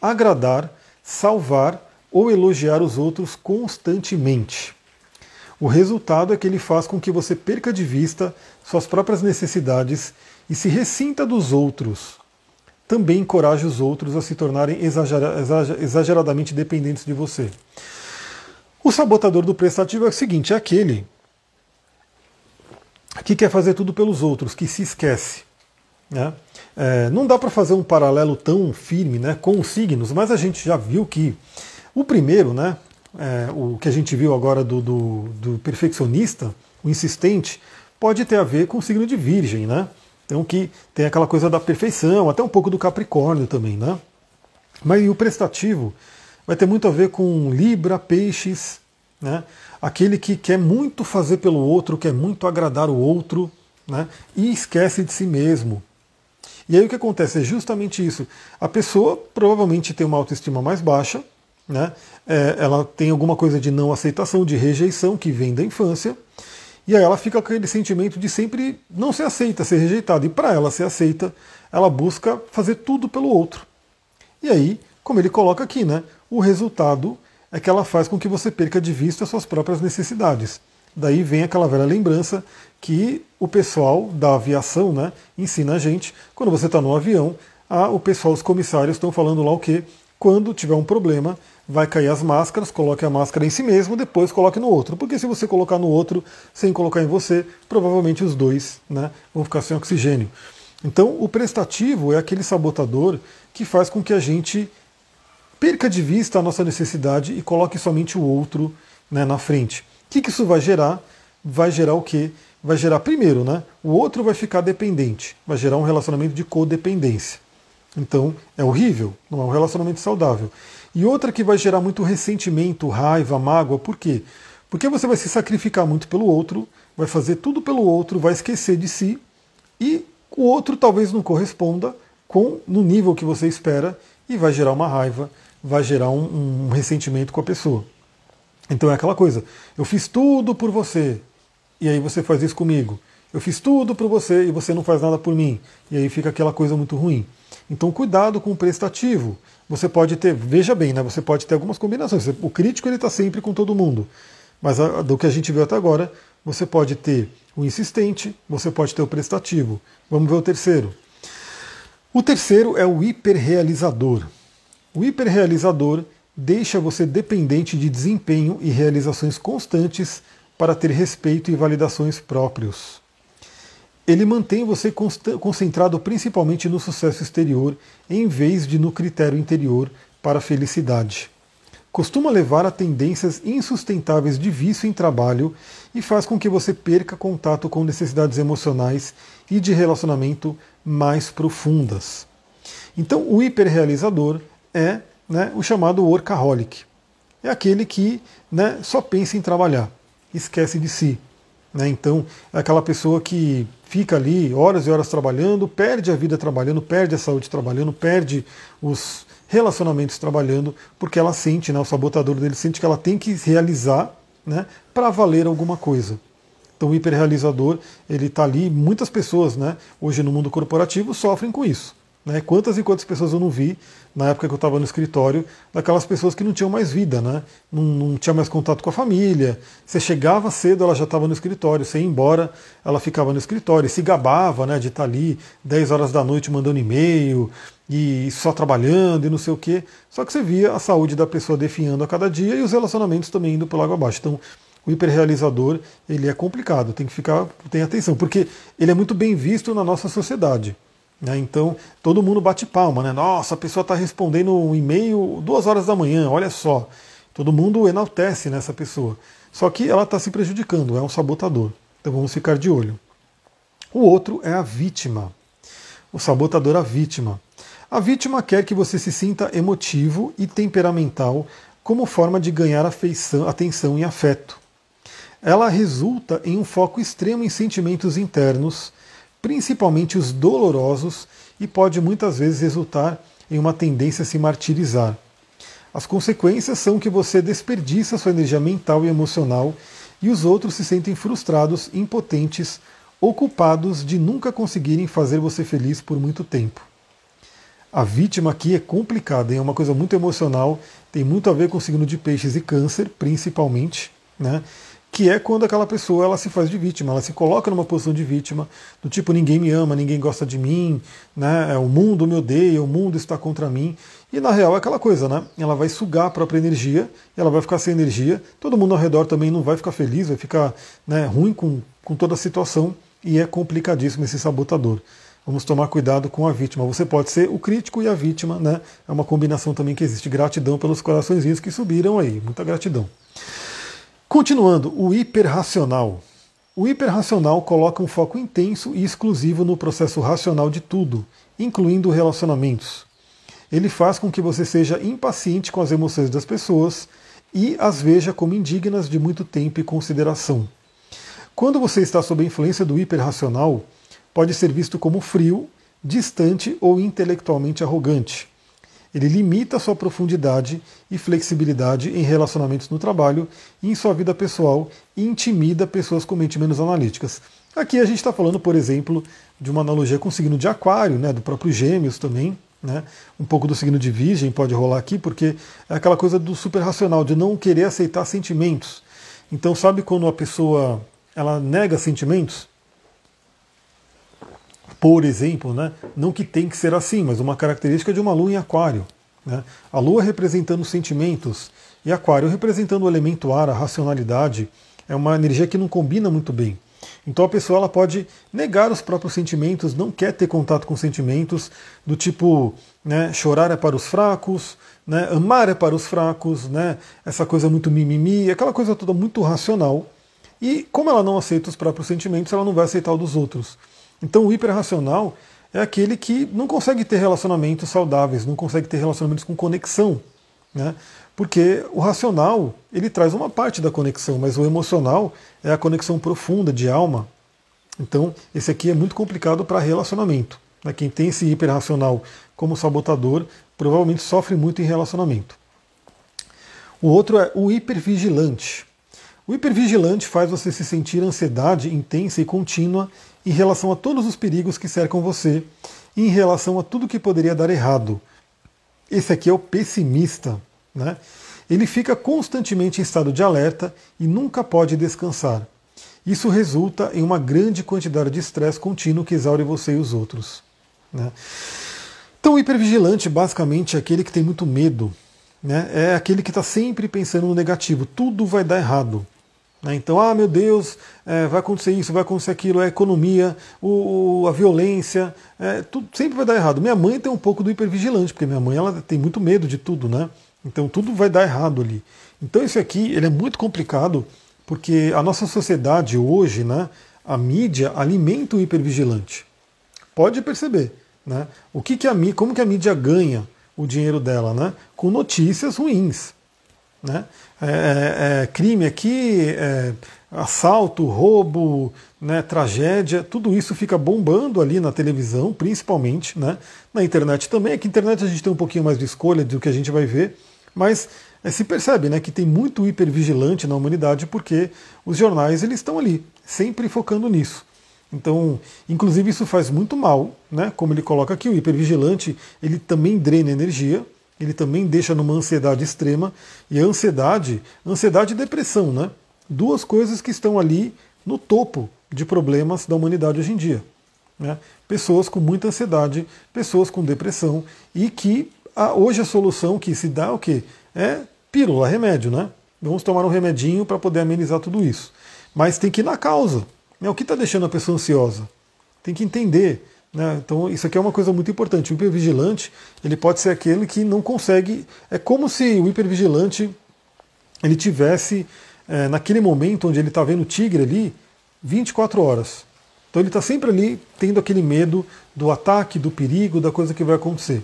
agradar, salvar ou elogiar os outros constantemente. O resultado é que ele faz com que você perca de vista suas próprias necessidades e se ressinta dos outros. Também encoraja os outros a se tornarem exageradamente dependentes de você. O sabotador do prestativo é o seguinte: é aquele que quer fazer tudo pelos outros, que se esquece. Né? É, não dá para fazer um paralelo tão firme né, com os signos, mas a gente já viu que o primeiro, né, é, o que a gente viu agora do, do, do, perfeccionista, o insistente, pode ter a ver com o signo de Virgem, né? Então que tem aquela coisa da perfeição, até um pouco do Capricórnio também, né? Mas o prestativo vai ter muito a ver com Libra, Peixes, né? aquele que quer muito fazer pelo outro, quer muito agradar o outro, né? e esquece de si mesmo. E aí o que acontece é justamente isso. A pessoa provavelmente tem uma autoestima mais baixa, né? É, ela tem alguma coisa de não aceitação, de rejeição que vem da infância, e aí ela fica com aquele sentimento de sempre não ser aceita, ser rejeitada. E para ela ser aceita, ela busca fazer tudo pelo outro. E aí, como ele coloca aqui, né? O resultado é que ela faz com que você perca de vista as suas próprias necessidades. Daí vem aquela velha lembrança que o pessoal da aviação né, ensina a gente, quando você está no avião, a, o pessoal, os comissários estão falando lá o que? Quando tiver um problema, vai cair as máscaras, coloque a máscara em si mesmo, depois coloque no outro. Porque se você colocar no outro sem colocar em você, provavelmente os dois né, vão ficar sem oxigênio. Então, o prestativo é aquele sabotador que faz com que a gente perca de vista a nossa necessidade e coloque somente o outro né, na frente. O que, que isso vai gerar? Vai gerar o quê? Vai gerar, primeiro, né? O outro vai ficar dependente, vai gerar um relacionamento de codependência. Então, é horrível, não é um relacionamento saudável. E outra que vai gerar muito ressentimento, raiva, mágoa, por quê? Porque você vai se sacrificar muito pelo outro, vai fazer tudo pelo outro, vai esquecer de si, e o outro talvez não corresponda com no nível que você espera e vai gerar uma raiva, vai gerar um, um ressentimento com a pessoa. Então é aquela coisa, eu fiz tudo por você, e aí você faz isso comigo. Eu fiz tudo por você e você não faz nada por mim. E aí fica aquela coisa muito ruim. Então cuidado com o prestativo. Você pode ter, veja bem, né? Você pode ter algumas combinações. O crítico ele está sempre com todo mundo. Mas a, do que a gente viu até agora, você pode ter o insistente, você pode ter o prestativo. Vamos ver o terceiro. O terceiro é o hiperrealizador. O hiperrealizador deixa você dependente de desempenho e realizações constantes para ter respeito e validações próprios. Ele mantém você concentrado principalmente no sucesso exterior, em vez de no critério interior para a felicidade. Costuma levar a tendências insustentáveis de vício em trabalho e faz com que você perca contato com necessidades emocionais e de relacionamento mais profundas. Então, o hiperrealizador é né, o chamado workaholic. É aquele que né, só pensa em trabalhar, esquece de si. Né? Então, é aquela pessoa que fica ali horas e horas trabalhando, perde a vida trabalhando, perde a saúde trabalhando, perde os relacionamentos trabalhando, porque ela sente, né, o sabotador dele sente que ela tem que realizar né, para valer alguma coisa. Então o hiperrealizador, ele está ali, muitas pessoas né, hoje no mundo corporativo sofrem com isso. Né? Quantas e quantas pessoas eu não vi na época que eu estava no escritório, daquelas pessoas que não tinham mais vida, né? não, não tinha mais contato com a família. Você chegava cedo, ela já estava no escritório, você ia embora, ela ficava no escritório, se gabava né, de estar tá ali 10 horas da noite mandando e-mail e só trabalhando e não sei o quê. Só que você via a saúde da pessoa definhando a cada dia e os relacionamentos também indo pelo água abaixo. Então, o hiperrealizador ele é complicado, tem que ficar, tem atenção, porque ele é muito bem visto na nossa sociedade. Né? Então, todo mundo bate palma, né? Nossa, a pessoa está respondendo um e-mail duas horas da manhã, olha só. Todo mundo enaltece nessa pessoa. Só que ela está se prejudicando, é um sabotador. Então vamos ficar de olho. O outro é a vítima. O sabotador, a vítima. A vítima quer que você se sinta emotivo e temperamental como forma de ganhar afeição, atenção e afeto. Ela resulta em um foco extremo em sentimentos internos, principalmente os dolorosos, e pode muitas vezes resultar em uma tendência a se martirizar. As consequências são que você desperdiça sua energia mental e emocional e os outros se sentem frustrados, impotentes ou culpados de nunca conseguirem fazer você feliz por muito tempo. A vítima aqui é complicada, é uma coisa muito emocional, tem muito a ver com o signo de peixes e câncer, principalmente, né? Que é quando aquela pessoa ela se faz de vítima, ela se coloca numa posição de vítima, do tipo ninguém me ama, ninguém gosta de mim, né? É, o mundo me odeia, o mundo está contra mim. E na real é aquela coisa, né? Ela vai sugar a própria energia, ela vai ficar sem energia, todo mundo ao redor também não vai ficar feliz, vai ficar né, ruim com, com toda a situação e é complicadíssimo esse sabotador. Vamos tomar cuidado com a vítima. Você pode ser o crítico e a vítima, né? É uma combinação também que existe. Gratidão pelos coraçõezinhos que subiram aí. Muita gratidão. Continuando, o hiperracional. O hiperracional coloca um foco intenso e exclusivo no processo racional de tudo, incluindo relacionamentos. Ele faz com que você seja impaciente com as emoções das pessoas e as veja como indignas de muito tempo e consideração. Quando você está sob a influência do hiperracional, pode ser visto como frio, distante ou intelectualmente arrogante. Ele limita a sua profundidade e flexibilidade em relacionamentos no trabalho e em sua vida pessoal e intimida pessoas com mente menos analíticas. Aqui a gente está falando, por exemplo, de uma analogia com o signo de Aquário, né, do próprio Gêmeos também. Né? Um pouco do signo de Virgem pode rolar aqui, porque é aquela coisa do super racional, de não querer aceitar sentimentos. Então, sabe quando a pessoa ela nega sentimentos? Por exemplo, né? não que tem que ser assim, mas uma característica de uma lua em aquário. Né? A lua representando sentimentos e aquário representando o elemento ar, a racionalidade, é uma energia que não combina muito bem. Então a pessoa ela pode negar os próprios sentimentos, não quer ter contato com sentimentos, do tipo né, chorar é para os fracos, né, amar é para os fracos, né, essa coisa muito mimimi, aquela coisa toda muito racional. E como ela não aceita os próprios sentimentos, ela não vai aceitar o dos outros. Então o hiperracional é aquele que não consegue ter relacionamentos saudáveis, não consegue ter relacionamentos com conexão. Né? Porque o racional ele traz uma parte da conexão, mas o emocional é a conexão profunda de alma. Então esse aqui é muito complicado para relacionamento. Né? Quem tem esse hiperracional como sabotador provavelmente sofre muito em relacionamento. O outro é o hipervigilante. O hipervigilante faz você se sentir ansiedade intensa e contínua em relação a todos os perigos que cercam você em relação a tudo que poderia dar errado. Esse aqui é o pessimista. Né? Ele fica constantemente em estado de alerta e nunca pode descansar. Isso resulta em uma grande quantidade de estresse contínuo que exaure você e os outros. Né? Então, o hipervigilante basicamente é aquele que tem muito medo, né? é aquele que está sempre pensando no negativo, tudo vai dar errado. Né? Então, ah, meu Deus, é, vai acontecer isso, vai acontecer aquilo, a economia, o, a violência, é, tudo sempre vai dar errado. Minha mãe tem um pouco do hipervigilante, porque minha mãe ela tem muito medo de tudo, né? Então tudo vai dar errado ali. Então esse aqui ele é muito complicado, porque a nossa sociedade hoje, né, a mídia alimenta o hipervigilante. Pode perceber, né? O que, que a como que a mídia ganha o dinheiro dela, né? Com notícias ruins. Né? É, é, é, crime aqui, é, assalto, roubo, né, tragédia, tudo isso fica bombando ali na televisão, principalmente, né? na internet também. É que internet a gente tem um pouquinho mais de escolha do que a gente vai ver, mas é, se percebe né, que tem muito hipervigilante na humanidade porque os jornais eles estão ali, sempre focando nisso. Então, inclusive isso faz muito mal, né? Como ele coloca aqui, o hipervigilante ele também drena energia, ele também deixa numa ansiedade extrema. E a ansiedade, ansiedade e depressão, né? Duas coisas que estão ali no topo de problemas da humanidade hoje em dia. Né? Pessoas com muita ansiedade, pessoas com depressão, e que a, hoje a solução que se dá é o quê? É pílula, remédio, né? Vamos tomar um remedinho para poder amenizar tudo isso. Mas tem que ir na causa. Né? O que está deixando a pessoa ansiosa? Tem que entender né? Então isso aqui é uma coisa muito importante. O hipervigilante ele pode ser aquele que não consegue. É como se o hipervigilante ele tivesse é, naquele momento onde ele está vendo o tigre ali 24 horas. Então ele está sempre ali tendo aquele medo do ataque, do perigo, da coisa que vai acontecer.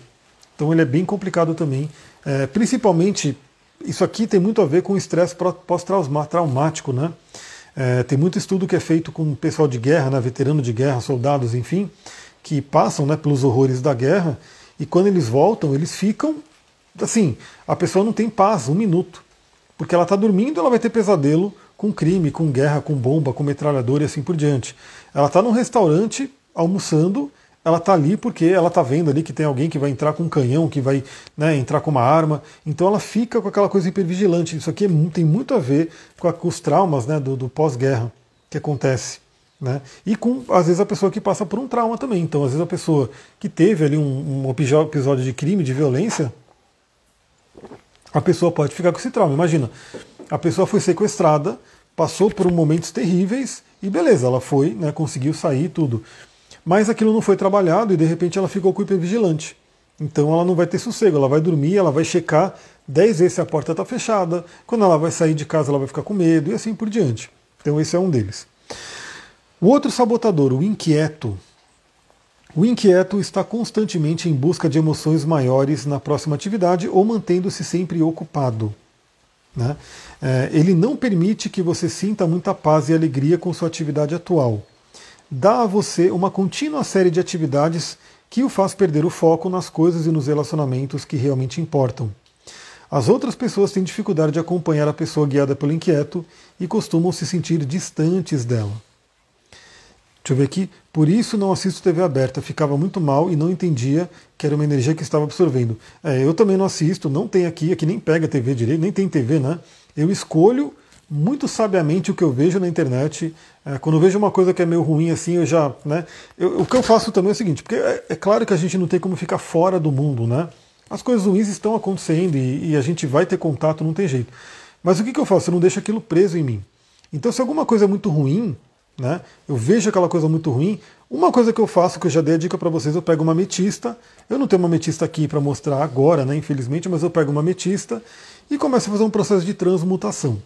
Então ele é bem complicado também. É, principalmente isso aqui tem muito a ver com o estresse pós-traumático, né? É, tem muito estudo que é feito com pessoal de guerra, né, veterano de guerra, soldados, enfim, que passam né, pelos horrores da guerra e quando eles voltam, eles ficam assim, a pessoa não tem paz um minuto. Porque ela está dormindo, ela vai ter pesadelo com crime, com guerra, com bomba, com metralhadora e assim por diante. Ela está num restaurante almoçando, ela está ali porque ela está vendo ali que tem alguém que vai entrar com um canhão, que vai né, entrar com uma arma. Então ela fica com aquela coisa hipervigilante. Isso aqui é tem muito a ver com, os traumas né, do, do pós-guerra que acontece. Né? E com, às vezes, a pessoa que passa por um trauma também. Então, às vezes, a pessoa que teve ali um, um episódio de crime, de violência, a pessoa pode ficar com esse trauma. Imagina, a pessoa foi sequestrada, passou por momentos terríveis e beleza, ela foi, né, conseguiu sair tudo. Mas aquilo não foi trabalhado e de repente ela ficou com hipervigilante. Então ela não vai ter sossego, ela vai dormir, ela vai checar 10 vezes se a porta está fechada, quando ela vai sair de casa ela vai ficar com medo e assim por diante. Então esse é um deles. O outro sabotador, o inquieto. O inquieto está constantemente em busca de emoções maiores na próxima atividade ou mantendo-se sempre ocupado. Né? É, ele não permite que você sinta muita paz e alegria com sua atividade atual. Dá a você uma contínua série de atividades que o faz perder o foco nas coisas e nos relacionamentos que realmente importam. As outras pessoas têm dificuldade de acompanhar a pessoa guiada pelo inquieto e costumam se sentir distantes dela. Deixa eu ver aqui. Por isso não assisto TV aberta. Ficava muito mal e não entendia que era uma energia que estava absorvendo. É, eu também não assisto, não tem aqui, aqui nem pega TV direito, nem tem TV, né? Eu escolho muito sabiamente o que eu vejo na internet. É, quando eu vejo uma coisa que é meio ruim assim, eu já. Né, eu, o que eu faço também é o seguinte, porque é, é claro que a gente não tem como ficar fora do mundo, né? As coisas ruins estão acontecendo e, e, a gente vai ter contato, não tem jeito. Mas o que, que eu faço? Eu não deixo aquilo preso em mim. Então, se alguma coisa é muito ruim, né, eu vejo aquela coisa muito ruim, uma coisa que eu faço, que eu já dei a dica para vocês, eu pego uma ametista. Eu não tenho uma ametista aqui para mostrar agora, né, infelizmente, mas eu pego uma ametista e começo a fazer um processo de transmutação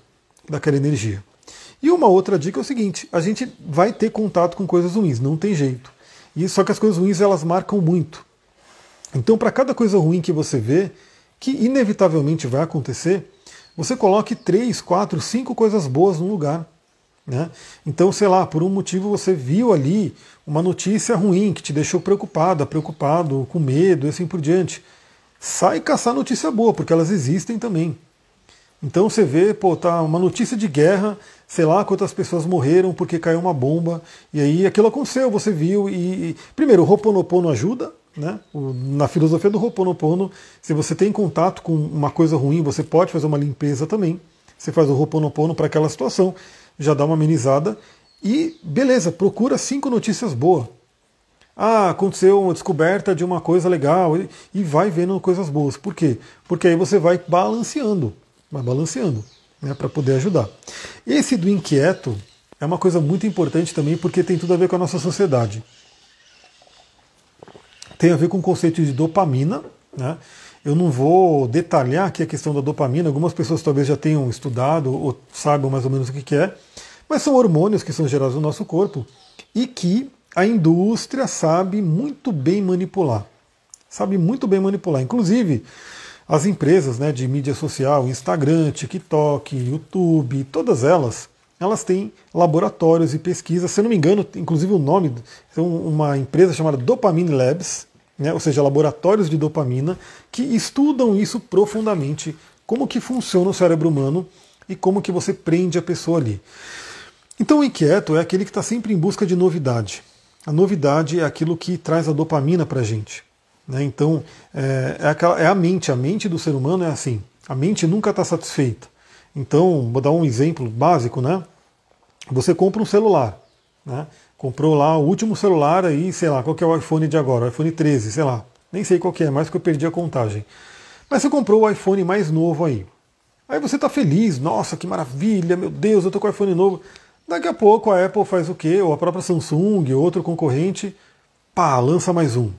daquela energia. E uma outra dica é o seguinte: a gente vai ter contato com coisas ruins, não tem jeito. E só que as coisas ruins elas marcam muito. Então, para cada coisa ruim que você vê, que inevitavelmente vai acontecer, você coloque três, quatro, cinco coisas boas no lugar. Né? Então, sei lá, por um motivo você viu ali uma notícia ruim que te deixou preocupada, preocupado, com medo e assim por diante. Sai caçar notícia boa, porque elas existem também. Então você vê, pô, tá uma notícia de guerra, sei lá quantas pessoas morreram porque caiu uma bomba, e aí aquilo aconteceu, você viu, e, primeiro, o Ho'oponopono ajuda, né? Na filosofia do Ho'oponopono, se você tem contato com uma coisa ruim, você pode fazer uma limpeza também. Você faz o Ho'oponopono para aquela situação, já dá uma amenizada e beleza, procura cinco notícias boas. Ah, aconteceu uma descoberta de uma coisa legal e vai vendo coisas boas. Por quê? Porque aí você vai balanceando, vai balanceando, né, para poder ajudar. Esse do inquieto é uma coisa muito importante também porque tem tudo a ver com a nossa sociedade tem a ver com o conceito de dopamina. Né? Eu não vou detalhar aqui a questão da dopamina, algumas pessoas talvez já tenham estudado ou saibam mais ou menos o que é, mas são hormônios que são gerados no nosso corpo e que a indústria sabe muito bem manipular. Sabe muito bem manipular. Inclusive, as empresas né, de mídia social, Instagram, TikTok, YouTube, todas elas, elas têm laboratórios e pesquisas, se eu não me engano, inclusive o nome, é uma empresa chamada Dopamine Labs, né, ou seja, laboratórios de dopamina, que estudam isso profundamente, como que funciona o cérebro humano e como que você prende a pessoa ali. Então o inquieto é aquele que está sempre em busca de novidade. A novidade é aquilo que traz a dopamina para a gente. Né? Então é, é, aquela, é a mente, a mente do ser humano é assim. A mente nunca está satisfeita. Então, vou dar um exemplo básico, né? Você compra um celular, né? Comprou lá o último celular aí, sei lá, qual que é o iPhone de agora? O iPhone 13, sei lá. Nem sei qual que é, mais que eu perdi a contagem. Mas você comprou o iPhone mais novo aí. Aí você está feliz, nossa, que maravilha, meu Deus, eu tô com o iPhone novo. Daqui a pouco a Apple faz o quê? Ou a própria Samsung, outro concorrente, pá, lança mais um,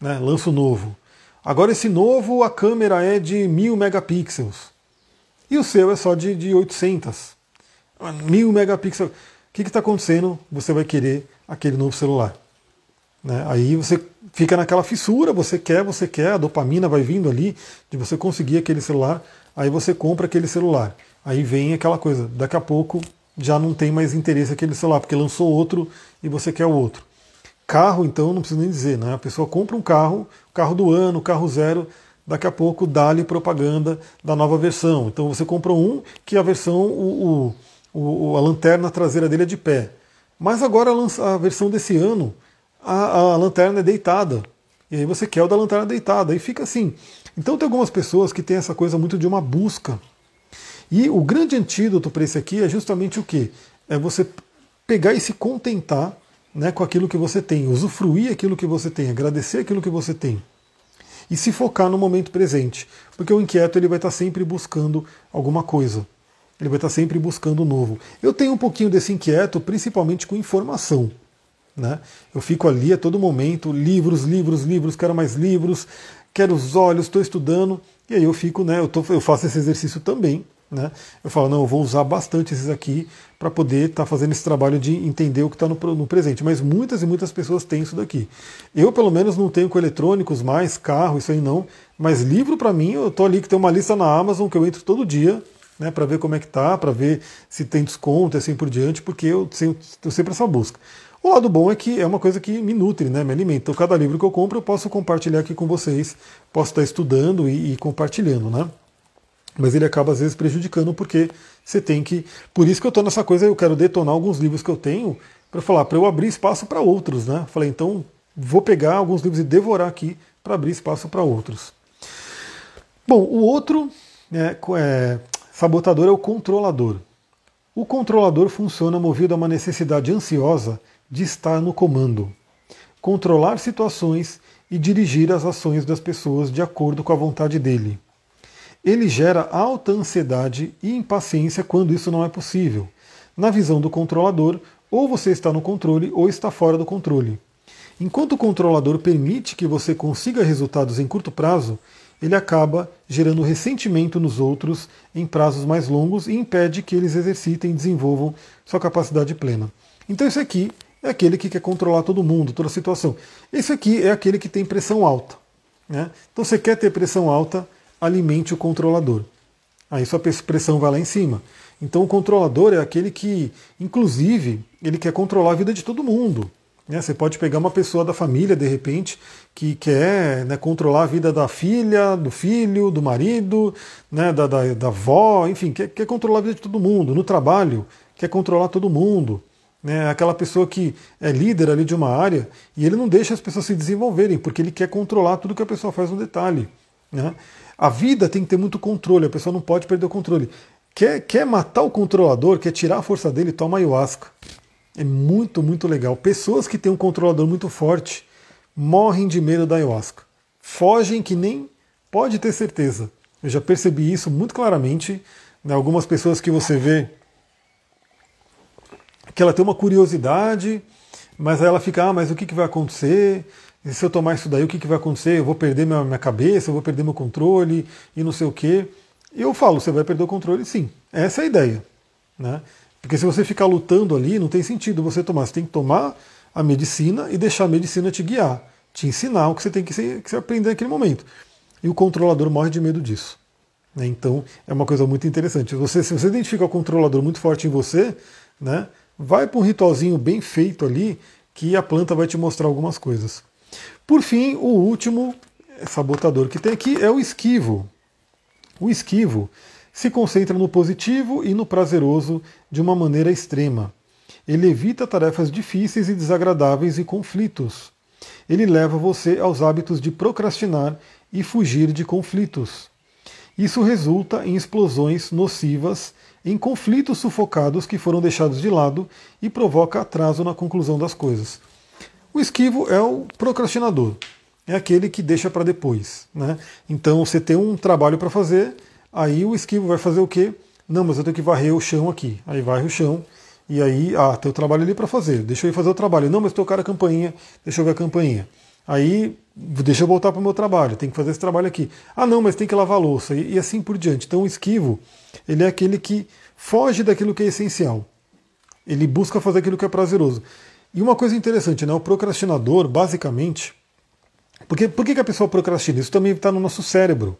né? Lança o novo. Agora esse novo, a câmera é de mil megapixels e o seu é só de, de 800. Mil megapixels. O que está acontecendo? Você vai querer aquele novo celular. Né? Aí você fica naquela fissura, você quer, você quer, a dopamina vai vindo ali de você conseguir aquele celular, aí você compra aquele celular. Aí vem aquela coisa, daqui a pouco já não tem mais interesse aquele celular, porque lançou outro e você quer o outro. Carro, então, não preciso nem dizer, né? A pessoa compra um carro, carro do ano, carro zero, daqui a pouco dá-lhe propaganda da nova versão. Então você comprou um que a versão, o, o, a lanterna traseira dele é de pé. Mas agora a versão desse ano, a, a lanterna é deitada. E aí você quer o da lanterna deitada. E fica assim. Então tem algumas pessoas que têm essa coisa muito de uma busca. E o grande antídoto para esse aqui é justamente o que? É você pegar e se contentar né, com aquilo que você tem, usufruir aquilo que você tem, agradecer aquilo que você tem e se focar no momento presente. Porque o inquieto ele vai estar sempre buscando alguma coisa. Ele vai estar sempre buscando o novo. Eu tenho um pouquinho desse inquieto, principalmente com informação. Né? Eu fico ali a todo momento, livros, livros, livros, quero mais livros, quero os olhos, estou estudando, e aí eu fico, né? Eu, tô, eu faço esse exercício também. Né? Eu falo, não, eu vou usar bastante esses aqui para poder estar tá fazendo esse trabalho de entender o que está no, no, presente. Mas muitas e muitas pessoas têm isso daqui. Eu, pelo menos, não tenho com eletrônicos mais, carro, isso aí não. Mas livro, para mim, eu estou ali que tem uma lista na Amazon que eu entro todo dia né, para ver como é que tá, para ver se tem desconto e assim por diante, porque eu eu sempre essa busca. O lado bom é que é uma coisa que me nutre, né, me alimenta. Então, cada livro que eu compro eu posso compartilhar aqui com vocês, posso estar estudando e, e compartilhando, né? Mas ele acaba às vezes prejudicando porque você tem que. Por isso que eu estou nessa coisa, eu quero detonar alguns livros que eu tenho para falar, para eu abrir espaço para outros, né? Falei, então vou pegar alguns livros e devorar aqui para abrir espaço para outros. Bom, o outro é, é, sabotador é o controlador. O controlador funciona movido a uma necessidade ansiosa de estar no comando, controlar situações e dirigir as ações das pessoas de acordo com a vontade dele. Ele gera alta ansiedade e impaciência quando isso não é possível. Na visão do controlador, ou você está no controle ou está fora do controle. Enquanto o controlador permite que você consiga resultados em curto prazo, ele acaba gerando ressentimento nos outros em prazos mais longos e impede que eles exercitem e desenvolvam sua capacidade plena. Então, esse aqui é aquele que quer controlar todo mundo, toda a situação. Esse aqui é aquele que tem pressão alta. Né? Então, você quer ter pressão alta, alimente o controlador. Aí sua pressão vai lá em cima. Então o controlador é aquele que, inclusive, ele quer controlar a vida de todo mundo. Né? Você pode pegar uma pessoa da família, de repente, que quer né, controlar a vida da filha, do filho, do marido, né, da, da, da avó, enfim, quer, quer controlar a vida de todo mundo. No trabalho, quer controlar todo mundo. Né, aquela pessoa que é líder ali de uma área e ele não deixa as pessoas se desenvolverem, porque ele quer controlar tudo que a pessoa faz no detalhe. Né? A vida tem que ter muito controle, a pessoa não pode perder o controle. Quer, quer matar o controlador, quer tirar a força dele, toma ayahuasca. É muito, muito legal. Pessoas que têm um controlador muito forte morrem de medo da ayahuasca. Fogem que nem pode ter certeza. Eu já percebi isso muito claramente. Né? Algumas pessoas que você vê que ela tem uma curiosidade, mas aí ela fica, ah, mas o que, que vai acontecer? E se eu tomar isso daí, o que, que vai acontecer? Eu vou perder minha, minha cabeça, eu vou perder meu controle e não sei o quê. E eu falo, você vai perder o controle sim. Essa é a ideia. Né? Porque se você ficar lutando ali, não tem sentido você tomar. Você tem que tomar a medicina e deixar a medicina te guiar, te ensinar o que você tem que, que você aprender naquele momento. E o controlador morre de medo disso. Né? Então é uma coisa muito interessante. Você, se você identifica o controlador muito forte em você, né, vai para um ritualzinho bem feito ali, que a planta vai te mostrar algumas coisas. Por fim, o último sabotador que tem aqui é o esquivo. O esquivo se concentra no positivo e no prazeroso de uma maneira extrema. Ele evita tarefas difíceis e desagradáveis e conflitos. Ele leva você aos hábitos de procrastinar e fugir de conflitos. Isso resulta em explosões nocivas, em conflitos sufocados que foram deixados de lado e provoca atraso na conclusão das coisas. O esquivo é o procrastinador, é aquele que deixa para depois. Né? Então você tem um trabalho para fazer, aí o esquivo vai fazer o quê? Não, mas eu tenho que varrer o chão aqui. Aí varre o chão, e aí, ah, tem o trabalho ali para fazer, deixa eu ir fazer o trabalho. Não, mas tocar a campainha, deixa eu ver a campainha. Aí, deixa eu voltar para o meu trabalho, tem que fazer esse trabalho aqui. Ah, não, mas tem que lavar a louça, e, e assim por diante. Então o esquivo, ele é aquele que foge daquilo que é essencial. Ele busca fazer aquilo que é prazeroso. E uma coisa interessante, né? O procrastinador, basicamente. Porque, por que, que a pessoa procrastina? Isso também está no nosso cérebro.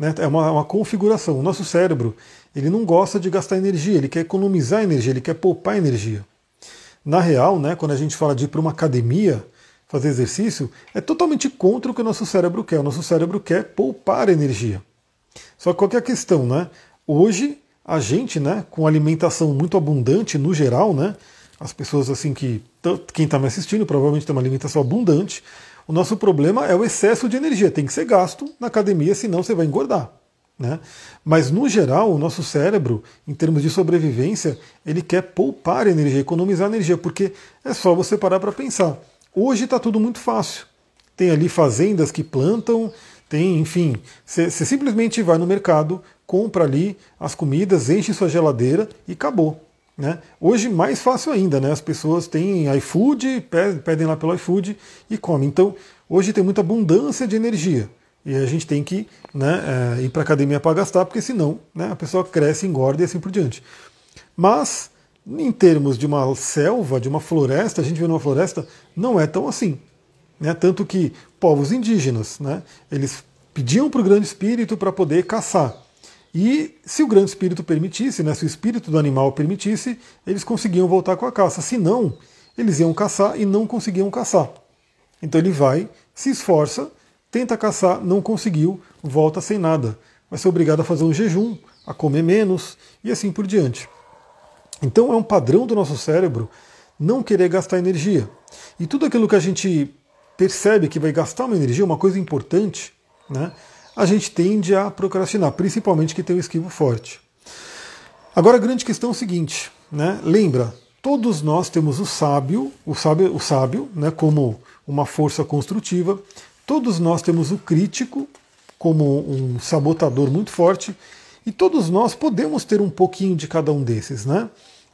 Né? É uma, uma, configuração. O nosso cérebro ele não gosta de gastar energia, ele quer economizar energia, ele quer poupar energia. Na real, né, quando a gente fala de ir para uma academia fazer exercício, é totalmente contra o que o nosso cérebro quer. O nosso cérebro quer poupar energia. Só que qual que é a questão, né? Hoje a gente, né, com alimentação muito abundante no geral, né, as pessoas assim que quem está me assistindo provavelmente tem uma alimentação abundante. O nosso problema é o excesso de energia, tem que ser gasto na academia, senão você vai engordar. Né? Mas no geral, o nosso cérebro, em termos de sobrevivência, ele quer poupar energia, economizar energia, porque é só você parar para pensar. Hoje está tudo muito fácil. Tem ali fazendas que plantam, tem, enfim, você simplesmente vai no mercado, compra ali as comidas, enche sua geladeira e acabou. Né? Hoje, mais fácil ainda, né? as pessoas têm iFood, pedem lá pelo iFood e comem. Então, hoje tem muita abundância de energia. E a gente tem que né, é, ir para a academia para gastar, porque senão né, a pessoa cresce, engorda e assim por diante. Mas, em termos de uma selva, de uma floresta, a gente vê numa floresta, não é tão assim. Né? Tanto que povos indígenas, né, eles pediam para o grande espírito para poder caçar. E se o grande espírito permitisse, né, se o espírito do animal permitisse, eles conseguiam voltar com a caça. Se não, eles iam caçar e não conseguiam caçar. Então ele vai, se esforça, tenta caçar, não conseguiu, volta sem nada. Vai ser obrigado a fazer um jejum, a comer menos e assim por diante. Então é um padrão do nosso cérebro não querer gastar energia. E tudo aquilo que a gente percebe que vai gastar uma energia, uma coisa importante, né, a gente tende a procrastinar, principalmente que tem o esquivo forte. Agora a grande questão é o seguinte, né, lembra, todos nós temos o sábio, o sábio, o sábio né, como uma força construtiva, todos nós temos o crítico como um sabotador muito forte, e todos nós podemos ter um pouquinho de cada um desses, né?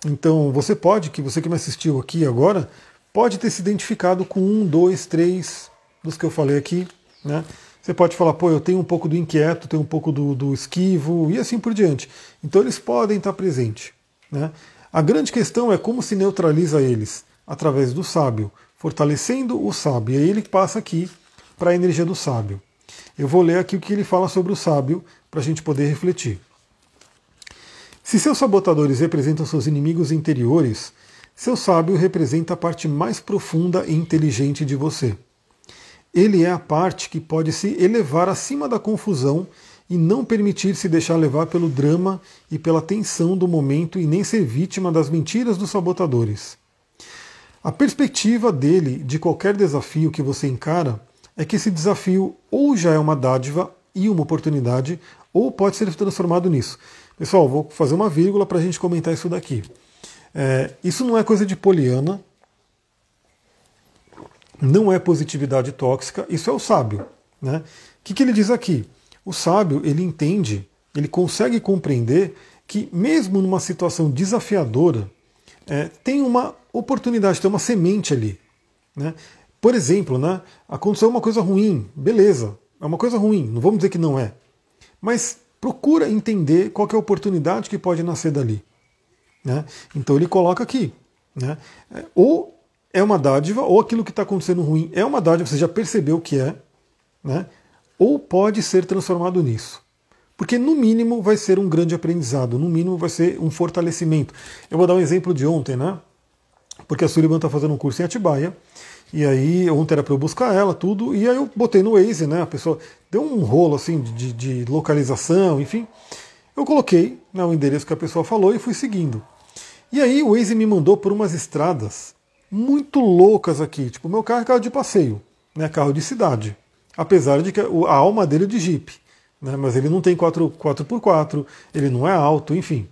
Então você pode, que você que me assistiu aqui agora, pode ter se identificado com um, dois, três dos que eu falei aqui, né? Você pode falar, pô, eu tenho um pouco do inquieto, tenho um pouco do, do esquivo e assim por diante. Então eles podem estar presentes. Né? A grande questão é como se neutraliza eles através do sábio, fortalecendo o sábio. E aí ele passa aqui para a energia do sábio. Eu vou ler aqui o que ele fala sobre o sábio para a gente poder refletir. Se seus sabotadores representam seus inimigos interiores, seu sábio representa a parte mais profunda e inteligente de você. Ele é a parte que pode se elevar acima da confusão e não permitir se deixar levar pelo drama e pela tensão do momento e nem ser vítima das mentiras dos sabotadores. A perspectiva dele de qualquer desafio que você encara é que esse desafio ou já é uma dádiva e uma oportunidade, ou pode ser transformado nisso. Pessoal, vou fazer uma vírgula para a gente comentar isso daqui. É, isso não é coisa de poliana, não é positividade tóxica, isso é o sábio. Né? O que, que ele diz aqui? O sábio ele entende, ele consegue compreender que mesmo numa situação desafiadora, é, tem uma oportunidade, tem uma semente ali. Né? Por exemplo, né, aconteceu uma coisa ruim, beleza, é uma coisa ruim, não vamos dizer que não é. Mas procura entender qual é a oportunidade que pode nascer dali. Né? Então ele coloca aqui. Né? É, ou é uma dádiva, ou aquilo que está acontecendo ruim é uma dádiva, você já percebeu que é, né? ou pode ser transformado nisso. Porque no mínimo vai ser um grande aprendizado, no mínimo vai ser um fortalecimento. Eu vou dar um exemplo de ontem, né? Porque a Sullivan está fazendo um curso em Atibaia, e aí ontem era para eu buscar ela, tudo, e aí eu botei no Waze, né? A pessoa deu um rolo assim de, de localização, enfim. Eu coloquei né, o endereço que a pessoa falou e fui seguindo. E aí o Waze me mandou por umas estradas muito loucas aqui. Tipo, meu carro é carro de passeio, né? Carro de cidade. Apesar de que a alma dele é de Jeep. Né, mas ele não tem 4, 4x4, ele não é alto, enfim.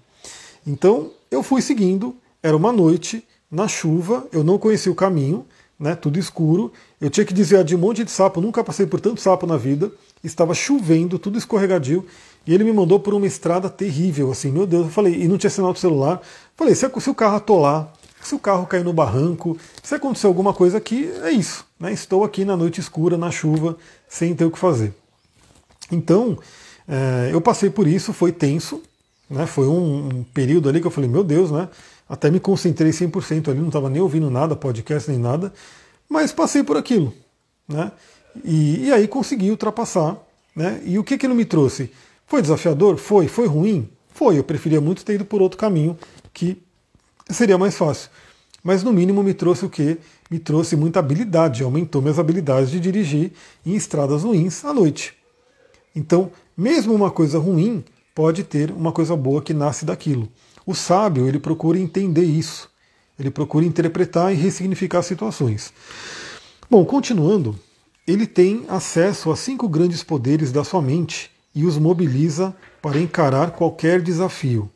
Então eu fui seguindo, era uma noite, na chuva, eu não conhecia o caminho, né, tudo escuro. Eu tinha que desviar de um monte de sapo, nunca passei por tanto sapo na vida. Estava chovendo, tudo escorregadio, e ele me mandou por uma estrada terrível, assim, meu Deus. Eu falei, e não tinha sinal do celular. Falei, se, se o carro atolar, se o carro cair no barranco, se acontecer alguma coisa aqui, é isso. Né? Estou aqui na noite escura, na chuva, sem ter o que fazer. Então, é, eu passei por isso, foi tenso, né? foi um, um período ali que eu falei, meu Deus, né? Até me concentrei 100% ali, não estava nem ouvindo nada, podcast nem nada, mas passei por aquilo. Né? E, e aí consegui ultrapassar. Né? E o que aquilo me trouxe? Foi desafiador? Foi. Foi ruim? Foi. Eu preferia muito ter ido por outro caminho, que seria mais fácil. Mas no mínimo me trouxe o quê? Me trouxe muita habilidade, aumentou minhas habilidades de dirigir em estradas ruins à noite. Então, mesmo uma coisa ruim pode ter uma coisa boa que nasce daquilo. O sábio, ele procura entender isso. Ele procura interpretar e ressignificar situações. Bom, continuando, ele tem acesso a cinco grandes poderes da sua mente e os mobiliza para encarar qualquer desafio.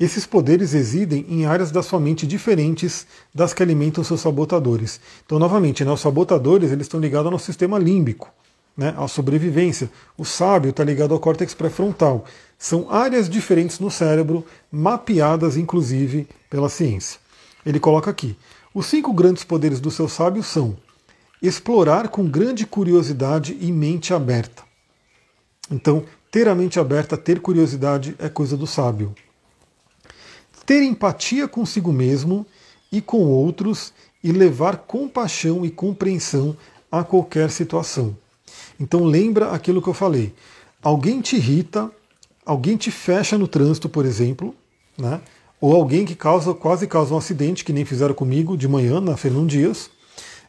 Esses poderes residem em áreas da sua mente diferentes das que alimentam seus sabotadores. Então, novamente, né, os sabotadores eles estão ligados ao nosso sistema límbico, né, à sobrevivência. O sábio está ligado ao córtex pré-frontal. São áreas diferentes no cérebro, mapeadas inclusive pela ciência. Ele coloca aqui: os cinco grandes poderes do seu sábio são explorar com grande curiosidade e mente aberta. Então, ter a mente aberta, ter curiosidade é coisa do sábio. Ter empatia consigo mesmo e com outros e levar compaixão e compreensão a qualquer situação. Então lembra aquilo que eu falei. Alguém te irrita, alguém te fecha no trânsito, por exemplo, né? ou alguém que causa, quase causa um acidente, que nem fizeram comigo de manhã, na Fernão Dias,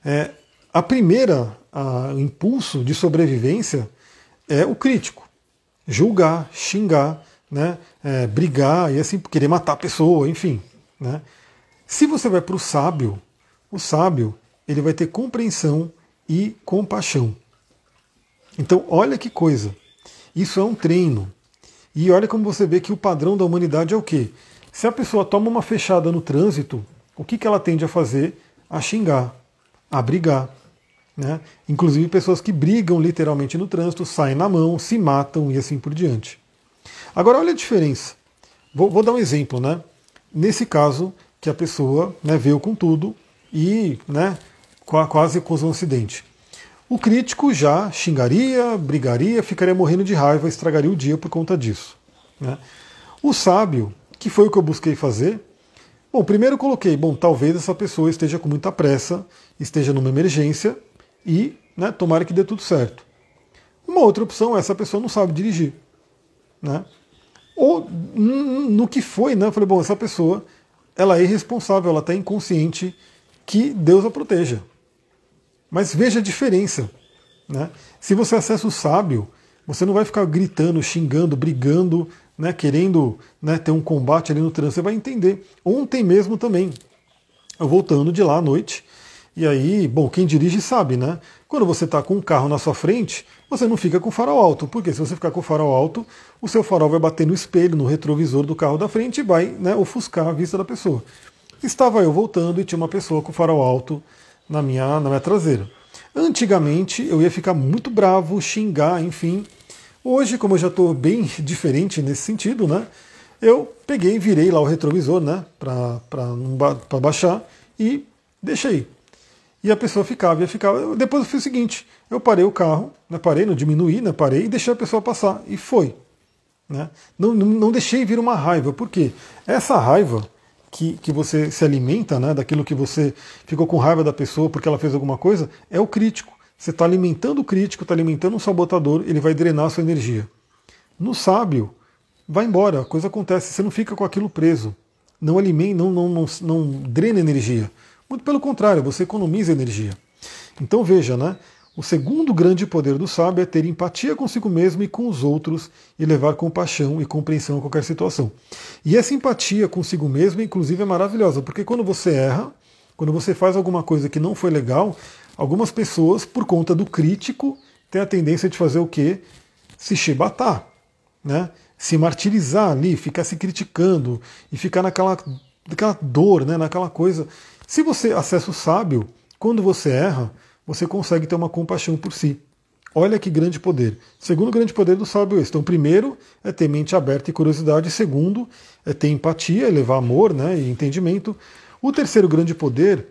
é, a primeira a, o impulso de sobrevivência é o crítico. Julgar, xingar, né, é, brigar e assim, querer matar a pessoa, enfim. Né. Se você vai para o sábio, o sábio ele vai ter compreensão e compaixão. Então, olha que coisa. Isso é um treino. E olha como você vê que o padrão da humanidade é o quê? Se a pessoa toma uma fechada no trânsito, o que, que ela tende a fazer? A xingar, a brigar. Né? Inclusive pessoas que brigam literalmente no trânsito, saem na mão, se matam e assim por diante. Agora olha a diferença. Vou, vou dar um exemplo, né? Nesse caso, que a pessoa né, veio com tudo e né, quase causou um acidente. O crítico já xingaria, brigaria, ficaria morrendo de raiva, estragaria o dia por conta disso. Né? O sábio que foi o que eu busquei fazer? Bom, primeiro eu coloquei, bom, talvez essa pessoa esteja com muita pressa, esteja numa emergência e né, tomara que dê tudo certo. Uma outra opção é essa pessoa não sabe dirigir. Né? Ou no que foi, né? Eu falei, bom, essa pessoa ela é irresponsável, ela está inconsciente, que Deus a proteja. Mas veja a diferença. Né? Se você acessa o sábio, você não vai ficar gritando, xingando, brigando, né, querendo né, ter um combate ali no trânsito, você vai entender. Ontem mesmo também, eu voltando de lá à noite, e aí, bom, quem dirige sabe, né? Quando você está com um carro na sua frente, você não fica com o farol alto, porque se você ficar com o farol alto, o seu farol vai bater no espelho, no retrovisor do carro da frente e vai né, ofuscar a vista da pessoa. Estava eu voltando e tinha uma pessoa com o farol alto na minha, na minha traseira. Antigamente eu ia ficar muito bravo, xingar, enfim, Hoje, como eu já estou bem [LAUGHS] diferente nesse sentido, né? Eu peguei, virei lá o retrovisor, né? Para baixar e deixei. E a pessoa ficava, ia ficar. Depois eu fiz o seguinte: eu parei o carro, né, parei, não diminuí, né, parei e deixei a pessoa passar. E foi. Né? Não, não, não deixei vir uma raiva, porque essa raiva que, que você se alimenta, né, daquilo que você ficou com raiva da pessoa porque ela fez alguma coisa, é o crítico. Você está alimentando o crítico, está alimentando um sabotador, ele vai drenar a sua energia. No sábio, vai embora, a coisa acontece, você não fica com aquilo preso. Não alimenta, não, não, não, não drena energia. Muito pelo contrário, você economiza energia. Então veja, né? O segundo grande poder do sábio é ter empatia consigo mesmo e com os outros e levar compaixão e compreensão a qualquer situação. E essa empatia consigo mesmo, inclusive, é maravilhosa, porque quando você erra, quando você faz alguma coisa que não foi legal, Algumas pessoas, por conta do crítico, têm a tendência de fazer o quê? Se chibatar, né? se martirizar ali, ficar se criticando e ficar naquela, naquela dor, né? naquela coisa. Se você acessa o sábio, quando você erra, você consegue ter uma compaixão por si. Olha que grande poder. Segundo grande poder do sábio é. Então, primeiro é ter mente aberta e curiosidade. Segundo é ter empatia, levar amor né, e entendimento. O terceiro grande poder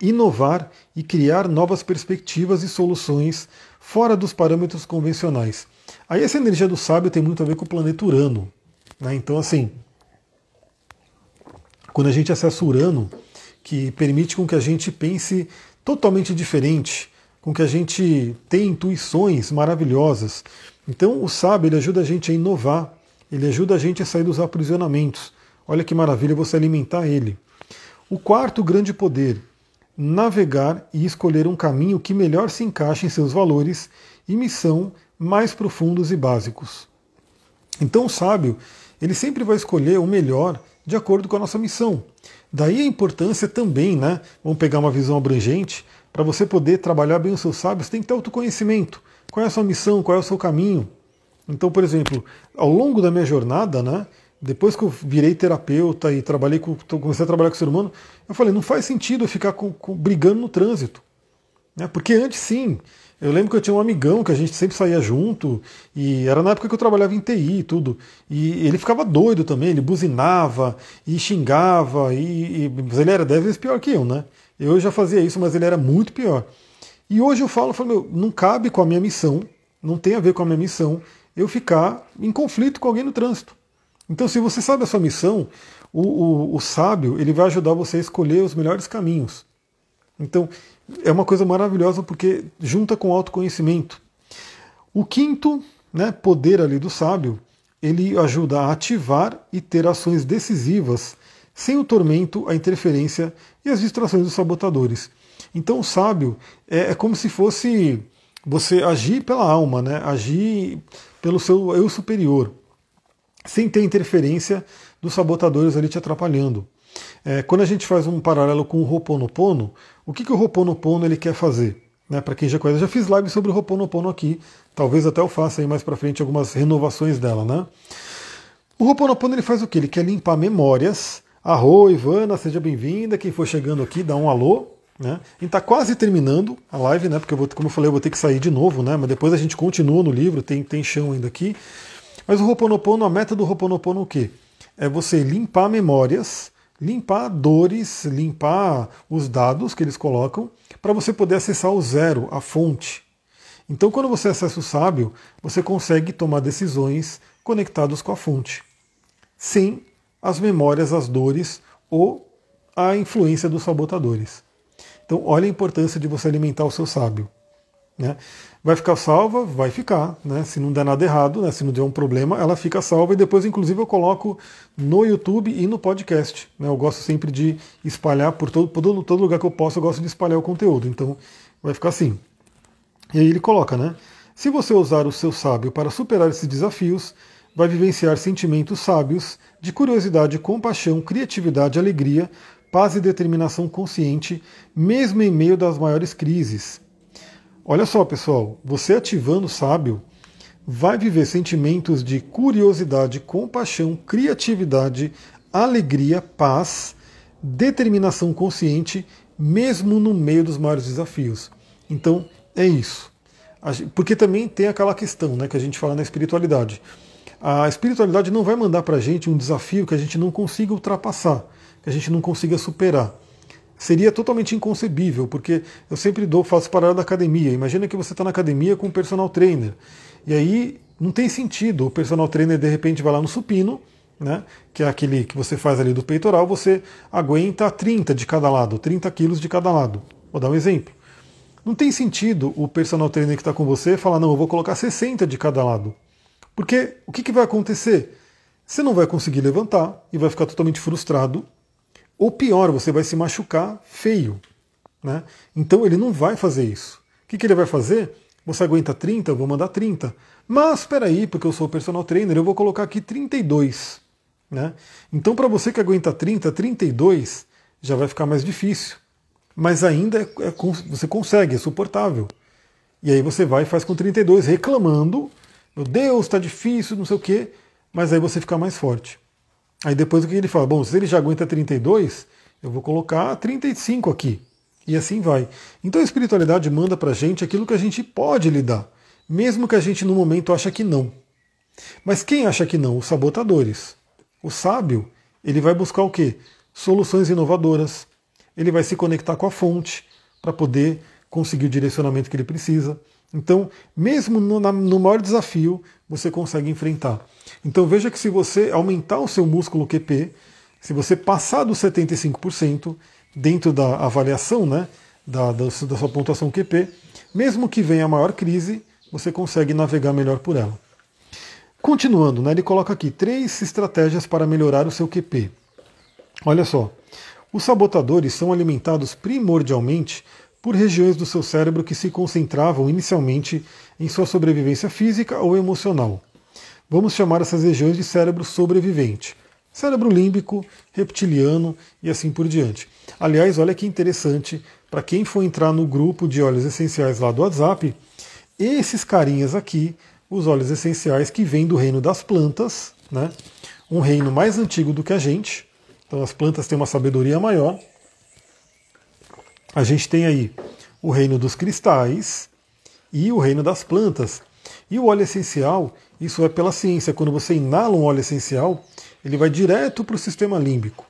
inovar e criar novas perspectivas e soluções fora dos parâmetros convencionais. Aí essa energia do sábio tem muito a ver com o planeta Urano. Né? Então, assim, quando a gente acessa Urano, que permite com que a gente pense totalmente diferente, com que a gente tenha intuições maravilhosas. Então, o sábio ele ajuda a gente a inovar, ele ajuda a gente a sair dos aprisionamentos. Olha que maravilha você alimentar ele. O quarto grande poder, navegar e escolher um caminho que melhor se encaixe em seus valores e missão mais profundos e básicos. Então o sábio, ele sempre vai escolher o melhor de acordo com a nossa missão. Daí a importância também, né? Vamos pegar uma visão abrangente, para você poder trabalhar bem os seus sábios, tem que ter autoconhecimento. Qual é a sua missão, qual é o seu caminho? Então, por exemplo, ao longo da minha jornada, né, depois que eu virei terapeuta e trabalhei com, comecei a trabalhar com o ser humano, eu falei, não faz sentido eu ficar com, com, brigando no trânsito. Né? Porque antes sim, eu lembro que eu tinha um amigão que a gente sempre saía junto, e era na época que eu trabalhava em TI e tudo. E ele ficava doido também, ele buzinava e xingava, e, e mas ele era dez vezes pior que eu, né? Eu já fazia isso, mas ele era muito pior. E hoje eu falo, eu falo meu, não cabe com a minha missão, não tem a ver com a minha missão eu ficar em conflito com alguém no trânsito. Então, se você sabe a sua missão, o, o, o sábio ele vai ajudar você a escolher os melhores caminhos. Então, é uma coisa maravilhosa porque junta com autoconhecimento. O quinto né, poder ali do sábio ele ajuda a ativar e ter ações decisivas sem o tormento, a interferência e as distrações dos sabotadores. Então o sábio é, é como se fosse você agir pela alma, né? agir pelo seu eu superior, sem ter interferência dos sabotadores ali te atrapalhando. É, quando a gente faz um paralelo com o Ho'oponopono, o que, que o Ho'oponopono ele quer fazer? Né, para quem já conhece, já fiz live sobre o Ho'oponopono aqui, talvez até eu faça aí mais para frente algumas renovações dela. Né? O Ho'oponopono ele faz o que? Ele quer limpar memórias. Arro, Ivana, seja bem-vinda. Quem for chegando aqui, dá um alô. Né? Gente está quase terminando a live, né? Porque eu vou, como eu falei, eu vou ter que sair de novo, né? Mas depois a gente continua no livro, tem, tem chão ainda aqui. Mas o Ho'oponopono, a meta do Ho'oponopono é o quê? É você limpar memórias, limpar dores, limpar os dados que eles colocam, para você poder acessar o zero, a fonte. Então, quando você acessa o sábio, você consegue tomar decisões conectadas com a fonte, sem as memórias, as dores ou a influência dos sabotadores. Então, olha a importância de você alimentar o seu sábio. Né? Vai ficar salva? Vai ficar. Né? Se não der nada errado, né? se não der um problema, ela fica salva e depois, inclusive, eu coloco no YouTube e no podcast. Né? Eu gosto sempre de espalhar por todo, por todo lugar que eu posso, eu gosto de espalhar o conteúdo. Então, vai ficar assim. E aí ele coloca, né? Se você usar o seu sábio para superar esses desafios, vai vivenciar sentimentos sábios de curiosidade, compaixão, criatividade, alegria, paz e determinação consciente, mesmo em meio das maiores crises. Olha só, pessoal, você ativando o sábio vai viver sentimentos de curiosidade, compaixão, criatividade, alegria, paz, determinação consciente, mesmo no meio dos maiores desafios. Então, é isso. Porque também tem aquela questão né, que a gente fala na espiritualidade. A espiritualidade não vai mandar para a gente um desafio que a gente não consiga ultrapassar que a gente não consiga superar. Seria totalmente inconcebível, porque eu sempre dou, faço parada da academia. Imagina que você está na academia com um personal trainer. E aí não tem sentido o personal trainer de repente vai lá no supino, né, que é aquele que você faz ali do peitoral, você aguenta 30 de cada lado, 30 quilos de cada lado. Vou dar um exemplo. Não tem sentido o personal trainer que está com você falar, não, eu vou colocar 60 de cada lado. Porque o que, que vai acontecer? Você não vai conseguir levantar e vai ficar totalmente frustrado ou pior, você vai se machucar feio. Né? Então ele não vai fazer isso. O que, que ele vai fazer? Você aguenta 30, eu vou mandar 30. Mas espera aí, porque eu sou personal trainer, eu vou colocar aqui 32. Né? Então para você que aguenta 30, 32 já vai ficar mais difícil. Mas ainda é, é, você consegue, é suportável. E aí você vai e faz com 32, reclamando, meu Deus, está difícil, não sei o quê, mas aí você fica mais forte. Aí depois o que ele fala? Bom, se ele já aguenta 32, eu vou colocar 35 aqui. E assim vai. Então a espiritualidade manda pra gente aquilo que a gente pode lidar, mesmo que a gente no momento acha que não. Mas quem acha que não? Os sabotadores. O sábio, ele vai buscar o quê? Soluções inovadoras. Ele vai se conectar com a fonte para poder conseguir o direcionamento que ele precisa. Então, mesmo no, no maior desafio, você consegue enfrentar. Então veja que se você aumentar o seu músculo QP, se você passar dos 75% dentro da avaliação né, da, da, da sua pontuação QP, mesmo que venha a maior crise, você consegue navegar melhor por ela. Continuando, né, ele coloca aqui três estratégias para melhorar o seu QP. Olha só, os sabotadores são alimentados primordialmente por regiões do seu cérebro que se concentravam inicialmente em sua sobrevivência física ou emocional. Vamos chamar essas regiões de cérebro sobrevivente. Cérebro límbico, reptiliano e assim por diante. Aliás, olha que interessante, para quem for entrar no grupo de óleos essenciais lá do WhatsApp, esses carinhas aqui, os óleos essenciais que vêm do reino das plantas, né? um reino mais antigo do que a gente, então as plantas têm uma sabedoria maior. A gente tem aí o reino dos cristais e o reino das plantas. E o óleo essencial, isso é pela ciência. Quando você inala um óleo essencial, ele vai direto para o sistema límbico.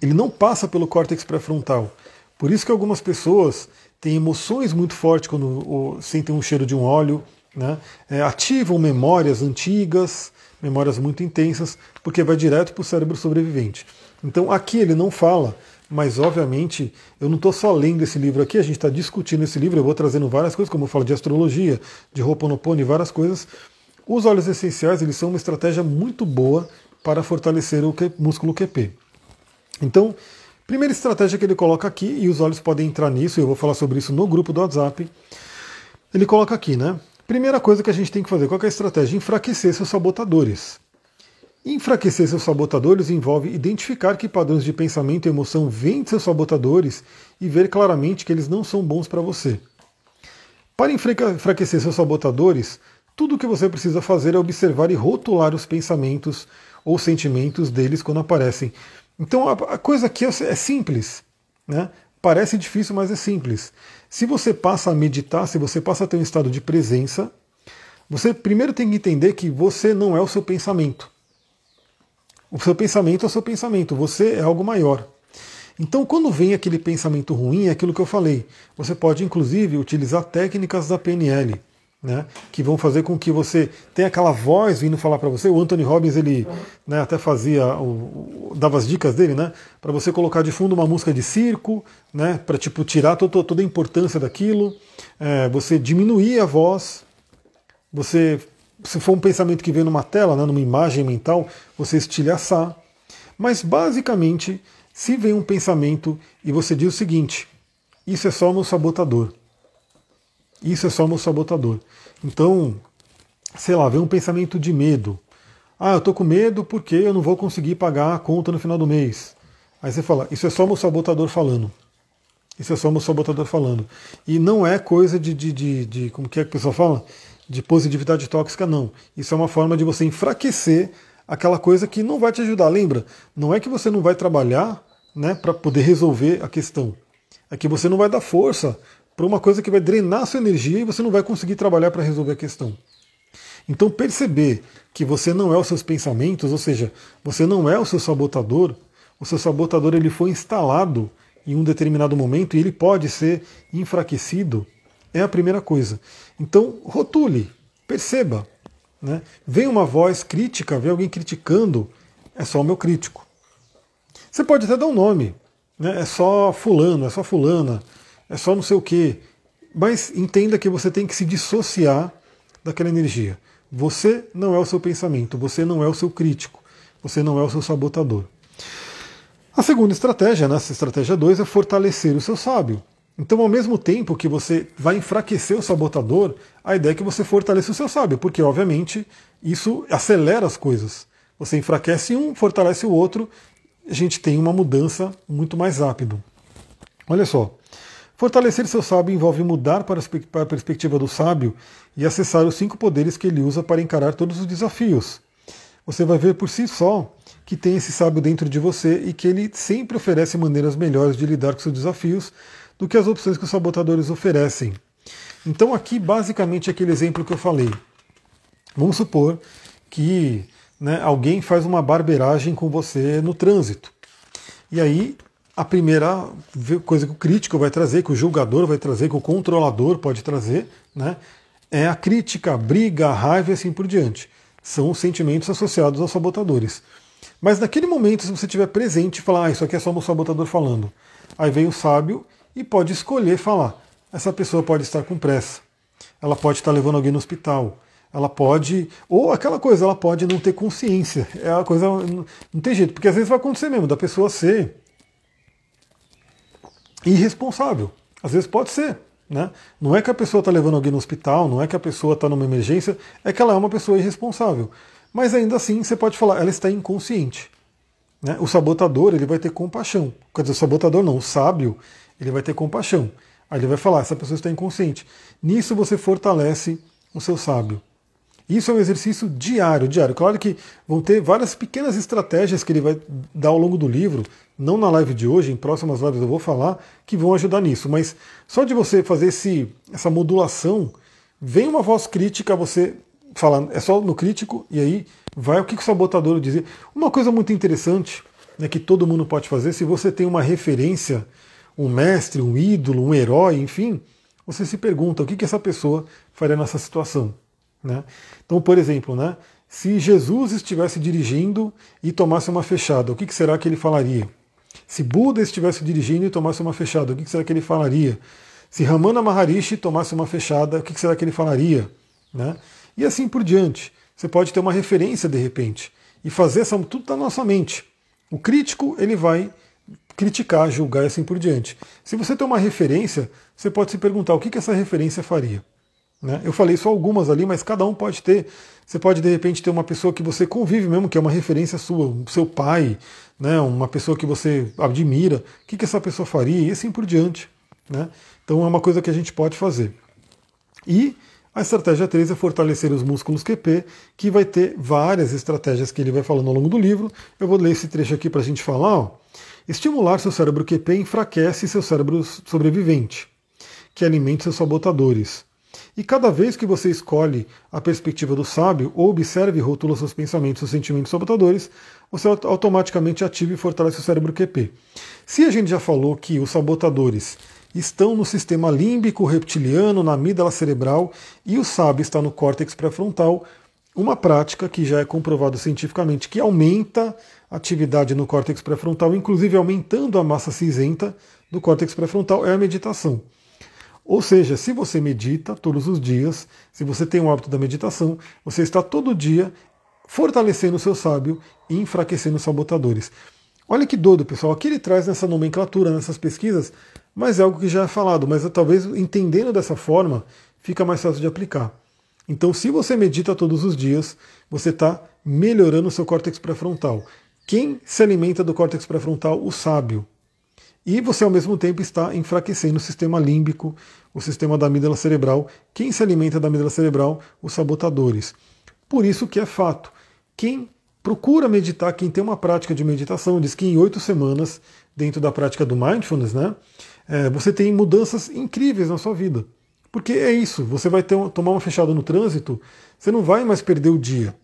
Ele não passa pelo córtex pré-frontal. Por isso que algumas pessoas têm emoções muito fortes quando sentem um cheiro de um óleo, né? É, ativam memórias antigas, memórias muito intensas, porque vai direto para o cérebro sobrevivente. Então aqui ele não fala, mas obviamente eu não estou só lendo esse livro aqui, a gente está discutindo esse livro, eu vou trazendo várias coisas, como eu falo de astrologia, de Ho'oponopono e várias coisas, Os óleos essenciais eles são uma estratégia muito boa para fortalecer o músculo QP. Então, primeira estratégia que ele coloca aqui, e os olhos podem entrar nisso, eu vou falar sobre isso no grupo do WhatsApp. Ele coloca aqui, né? Primeira coisa que a gente tem que fazer, qual é a estratégia? Enfraquecer seus sabotadores. Enfraquecer seus sabotadores envolve identificar que padrões de pensamento e emoção vêm de seus sabotadores e ver claramente que eles não são bons para você. Para enfraquecer seus sabotadores, tudo o que você precisa fazer é observar e rotular os pensamentos ou sentimentos deles quando aparecem. Então a coisa aqui é, é simples. Né? Parece difícil, mas é simples. Se você passa a meditar, se você passa a ter um estado de presença, você primeiro tem que entender que você não é o seu pensamento. O seu pensamento é o seu pensamento, você é algo maior. Então, quando vem aquele pensamento ruim, é aquilo que eu falei. Você pode, inclusive, utilizar técnicas da PNL, né, que vão fazer com que você tenha aquela voz vindo falar para você. O Anthony Robbins ele né, até fazia, o, dava as dicas dele, né, para você colocar de fundo uma música de circo, né, para tipo tirar toda, toda a importância daquilo, é, você diminuir a voz, você se for um pensamento que vem numa tela, né, numa imagem mental, você estilhaçar. Mas basicamente, se vem um pensamento e você diz o seguinte: isso é só meu sabotador. Isso é só meu sabotador. Então, sei lá, vem um pensamento de medo. Ah, eu tô com medo porque eu não vou conseguir pagar a conta no final do mês. Aí você fala, isso é só meu sabotador falando. Isso é só meu sabotador falando. E não é coisa de, de, de, de como que é que o pessoal fala? De positividade tóxica, não. Isso é uma forma de você enfraquecer aquela coisa que não vai te ajudar. Lembra? Não é que você não vai trabalhar né, para poder resolver a questão. É que você não vai dar força para uma coisa que vai drenar sua energia e você não vai conseguir trabalhar para resolver a questão. Então perceber que você não é os seus pensamentos, ou seja, você não é o seu sabotador, o seu sabotador ele foi instalado em um determinado momento e ele pode ser enfraquecido é a primeira coisa. Então, rotule, perceba. Né? Vem uma voz crítica, vem alguém criticando, é só o meu crítico. Você pode até dar um nome, né? é só fulano, é só fulana, é só não sei o quê. Mas entenda que você tem que se dissociar daquela energia. Você não é o seu pensamento, você não é o seu crítico, você não é o seu sabotador. A segunda estratégia, nessa né, estratégia 2, é fortalecer o seu sábio. Então, ao mesmo tempo que você vai enfraquecer o sabotador, a ideia é que você fortaleça o seu sábio, porque, obviamente, isso acelera as coisas. Você enfraquece um, fortalece o outro, a gente tem uma mudança muito mais rápido. Olha só. Fortalecer seu sábio envolve mudar para a perspectiva do sábio e acessar os cinco poderes que ele usa para encarar todos os desafios. Você vai ver por si só que tem esse sábio dentro de você e que ele sempre oferece maneiras melhores de lidar com seus desafios do que as opções que os sabotadores oferecem. Então, aqui, basicamente, aquele exemplo que eu falei. Vamos supor que né, alguém faz uma barbeiragem com você no trânsito. E aí, a primeira coisa que o crítico vai trazer, que o julgador vai trazer, que o controlador pode trazer, né, é a crítica, a briga, a raiva e assim por diante. São os sentimentos associados aos sabotadores. Mas naquele momento, se você estiver presente e falar, ah, isso aqui é só o sabotador falando, aí vem o sábio e pode escolher falar. Essa pessoa pode estar com pressa, ela pode estar levando alguém no hospital, ela pode. Ou aquela coisa, ela pode não ter consciência. É a coisa. Não tem jeito, porque às vezes vai acontecer mesmo, da pessoa ser irresponsável. Às vezes pode ser. Né? Não é que a pessoa está levando alguém no hospital, não é que a pessoa está numa emergência, é que ela é uma pessoa irresponsável. Mas ainda assim, você pode falar, ela está inconsciente. Né? O sabotador ele vai ter compaixão. Quer dizer, o sabotador não, o sábio ele vai ter compaixão. Aí ele vai falar, essa pessoa está inconsciente. Nisso você fortalece o seu sábio. Isso é um exercício diário, diário. Claro que vão ter várias pequenas estratégias que ele vai dar ao longo do livro, não na live de hoje, em próximas lives eu vou falar, que vão ajudar nisso. Mas só de você fazer esse, essa modulação, vem uma voz crítica, você fala, é só no crítico, e aí vai o que o sabotador dizer. Uma coisa muito interessante né, que todo mundo pode fazer, se você tem uma referência um mestre, um ídolo, um herói, enfim, você se pergunta o que, que essa pessoa faria nessa situação. Né? Então, por exemplo, né, se Jesus estivesse dirigindo e tomasse uma fechada, o que, que será que ele falaria? Se Buda estivesse dirigindo e tomasse uma fechada, o que, que será que ele falaria? Se Ramana Maharishi tomasse uma fechada, o que, que será que ele falaria? Né? E assim por diante. Você pode ter uma referência de repente e fazer essa, tudo na nossa mente. O crítico ele vai criticar, julgar e assim por diante. Se você tem uma referência, você pode se perguntar o que, que essa referência faria. Né? Eu falei só algumas ali, mas cada um pode ter. Você pode de repente ter uma pessoa que você convive mesmo, que é uma referência sua, seu pai, né? uma pessoa que você admira. O que, que essa pessoa faria e assim por diante. Né? Então é uma coisa que a gente pode fazer. E a estratégia 3 é fortalecer os músculos QP, que vai ter várias estratégias que ele vai falando ao longo do livro. Eu vou ler esse trecho aqui para a gente falar. Ó. Estimular seu cérebro QP enfraquece seu cérebro sobrevivente, que alimenta seus sabotadores. E cada vez que você escolhe a perspectiva do sábio, ou observe e rotula seus pensamentos, seus sentimentos sabotadores, você automaticamente ativa e fortalece o cérebro QP. Se a gente já falou que os sabotadores estão no sistema límbico reptiliano, na amígdala cerebral, e o sábio está no córtex pré-frontal, uma prática que já é comprovado cientificamente que aumenta atividade no córtex pré-frontal, inclusive aumentando a massa cinzenta do córtex pré-frontal, é a meditação. Ou seja, se você medita todos os dias, se você tem o hábito da meditação, você está todo dia fortalecendo o seu sábio e enfraquecendo os sabotadores. Olha que doido, pessoal. Aqui ele traz nessa nomenclatura, nessas pesquisas, mas é algo que já é falado, mas talvez entendendo dessa forma, fica mais fácil de aplicar. Então, se você medita todos os dias, você está melhorando o seu córtex pré-frontal. Quem se alimenta do córtex pré-frontal? O sábio. E você, ao mesmo tempo, está enfraquecendo o sistema límbico, o sistema da amígdala cerebral. Quem se alimenta da amígdala cerebral? Os sabotadores. Por isso que é fato. Quem procura meditar, quem tem uma prática de meditação, diz que em oito semanas, dentro da prática do mindfulness, né, é, você tem mudanças incríveis na sua vida. Porque é isso, você vai ter, tomar uma fechada no trânsito, você não vai mais perder o dia.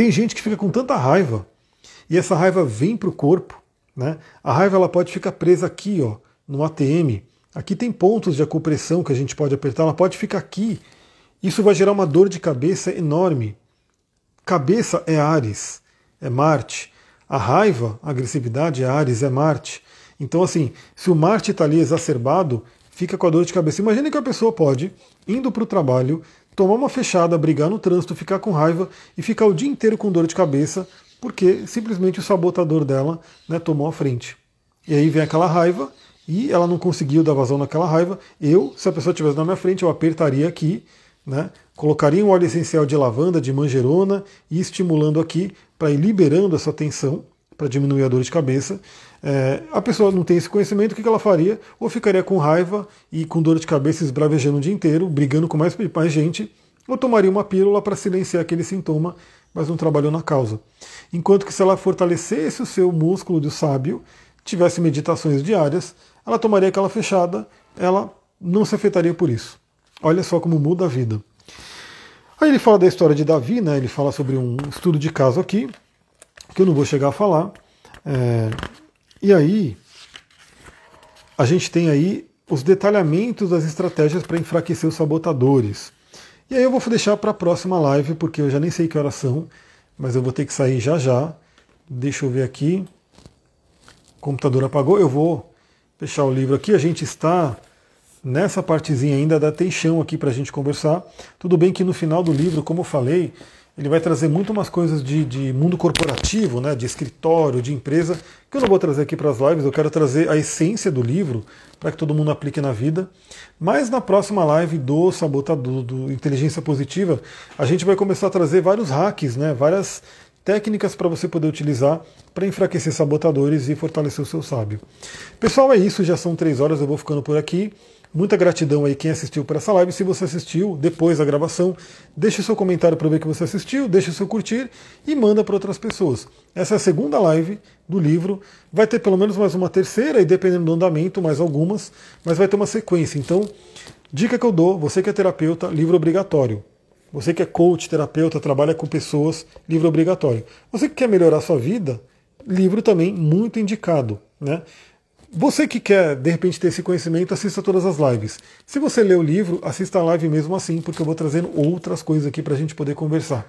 Tem gente que fica com tanta raiva, e essa raiva vem para o corpo, né? A raiva ela pode ficar presa aqui, ó, no ATM. Aqui tem pontos de acupressão que a gente pode apertar, ela pode ficar aqui. Isso vai gerar uma dor de cabeça enorme. Cabeça é Ares, é Marte. A raiva, a agressividade é Ares, é Marte. Então, assim, se o Marte está ali exacerbado, fica com a dor de cabeça. Imagine que a pessoa pode, indo para o trabalho, tomar uma fechada, brigar no trânsito, ficar com raiva e ficar o dia inteiro com dor de cabeça porque simplesmente o sabotador dela né, tomou a frente. E aí vem aquela raiva e ela não conseguiu dar vazão naquela raiva. Eu, se a pessoa estivesse na minha frente, eu apertaria aqui, né, colocaria um óleo essencial de lavanda, de manjerona e estimulando aqui para ir liberando essa tensão para diminuir a dor de cabeça. É, a pessoa não tem esse conhecimento, o que ela faria? Ou ficaria com raiva e com dor de cabeça esbravejando o dia inteiro, brigando com mais, mais gente, ou tomaria uma pílula para silenciar aquele sintoma mas não trabalhou na causa. Enquanto que se ela fortalecesse o seu músculo de sábio, tivesse meditações diárias, ela tomaria aquela fechada, ela não se afetaria por isso. Olha só como muda a vida. Aí ele fala da história de Davi, né? ele fala sobre um estudo de caso aqui, que eu não vou chegar a falar. É, e aí, a gente tem aí os detalhamentos das estratégias para enfraquecer os sabotadores. E aí eu vou deixar para a próxima live, porque eu já nem sei que horas são, mas eu vou ter que sair já já. Deixa eu ver aqui. O computador apagou. Eu vou fechar o livro aqui. A gente está nessa partezinha ainda da tem chão aqui para a gente conversar. Tudo bem que no final do livro, como eu falei, ele vai trazer muito umas coisas de, de, mundo corporativo, né, de escritório, de empresa, que eu não vou trazer aqui para as lives, eu quero trazer a essência do livro para que todo mundo aplique na vida. Mas na próxima live do Sabotador, do Inteligência Positiva, a gente vai começar a trazer vários hacks, né, várias técnicas para você poder utilizar para enfraquecer sabotadores e fortalecer o seu sábio. Pessoal, é isso, já são três horas, eu vou ficando por aqui. Muita gratidão aí quem assistiu para essa live. Se você assistiu depois da gravação, deixe seu comentário para ver que você assistiu, deixe seu curtir e manda para outras pessoas. Essa é a segunda live do livro. Vai ter pelo menos mais uma terceira, e dependendo do andamento, mais algumas, mas vai ter uma sequência. Então, dica que eu dou, você que é terapeuta, livro obrigatório. Você que é coach, terapeuta, trabalha com pessoas, livro obrigatório. Você que quer melhorar sua vida, livro também muito indicado. Né? Você que quer, de repente, ter esse conhecimento, assista todas as lives. Se você lê o livro, assista a live mesmo assim, porque eu vou trazendo outras coisas aqui para a gente poder conversar.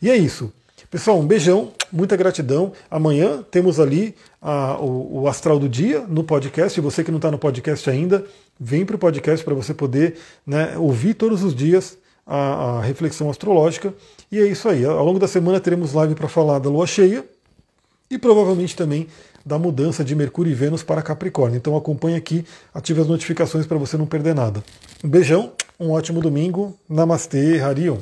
E é isso. Pessoal, um beijão, muita gratidão. Amanhã temos ali a, o, o, Astral do Dia no podcast. Você que não está no podcast ainda, vem para o podcast para você poder né, ouvir todos os dias a, a reflexão astrológica. E é isso aí. Ao longo da semana teremos live para falar da lua cheia e provavelmente também da mudança de Mercúrio e Vênus para Capricórnio. Então acompanhe aqui, ative as notificações para você não perder nada. Um beijão, um ótimo domingo. Namastê, Harion.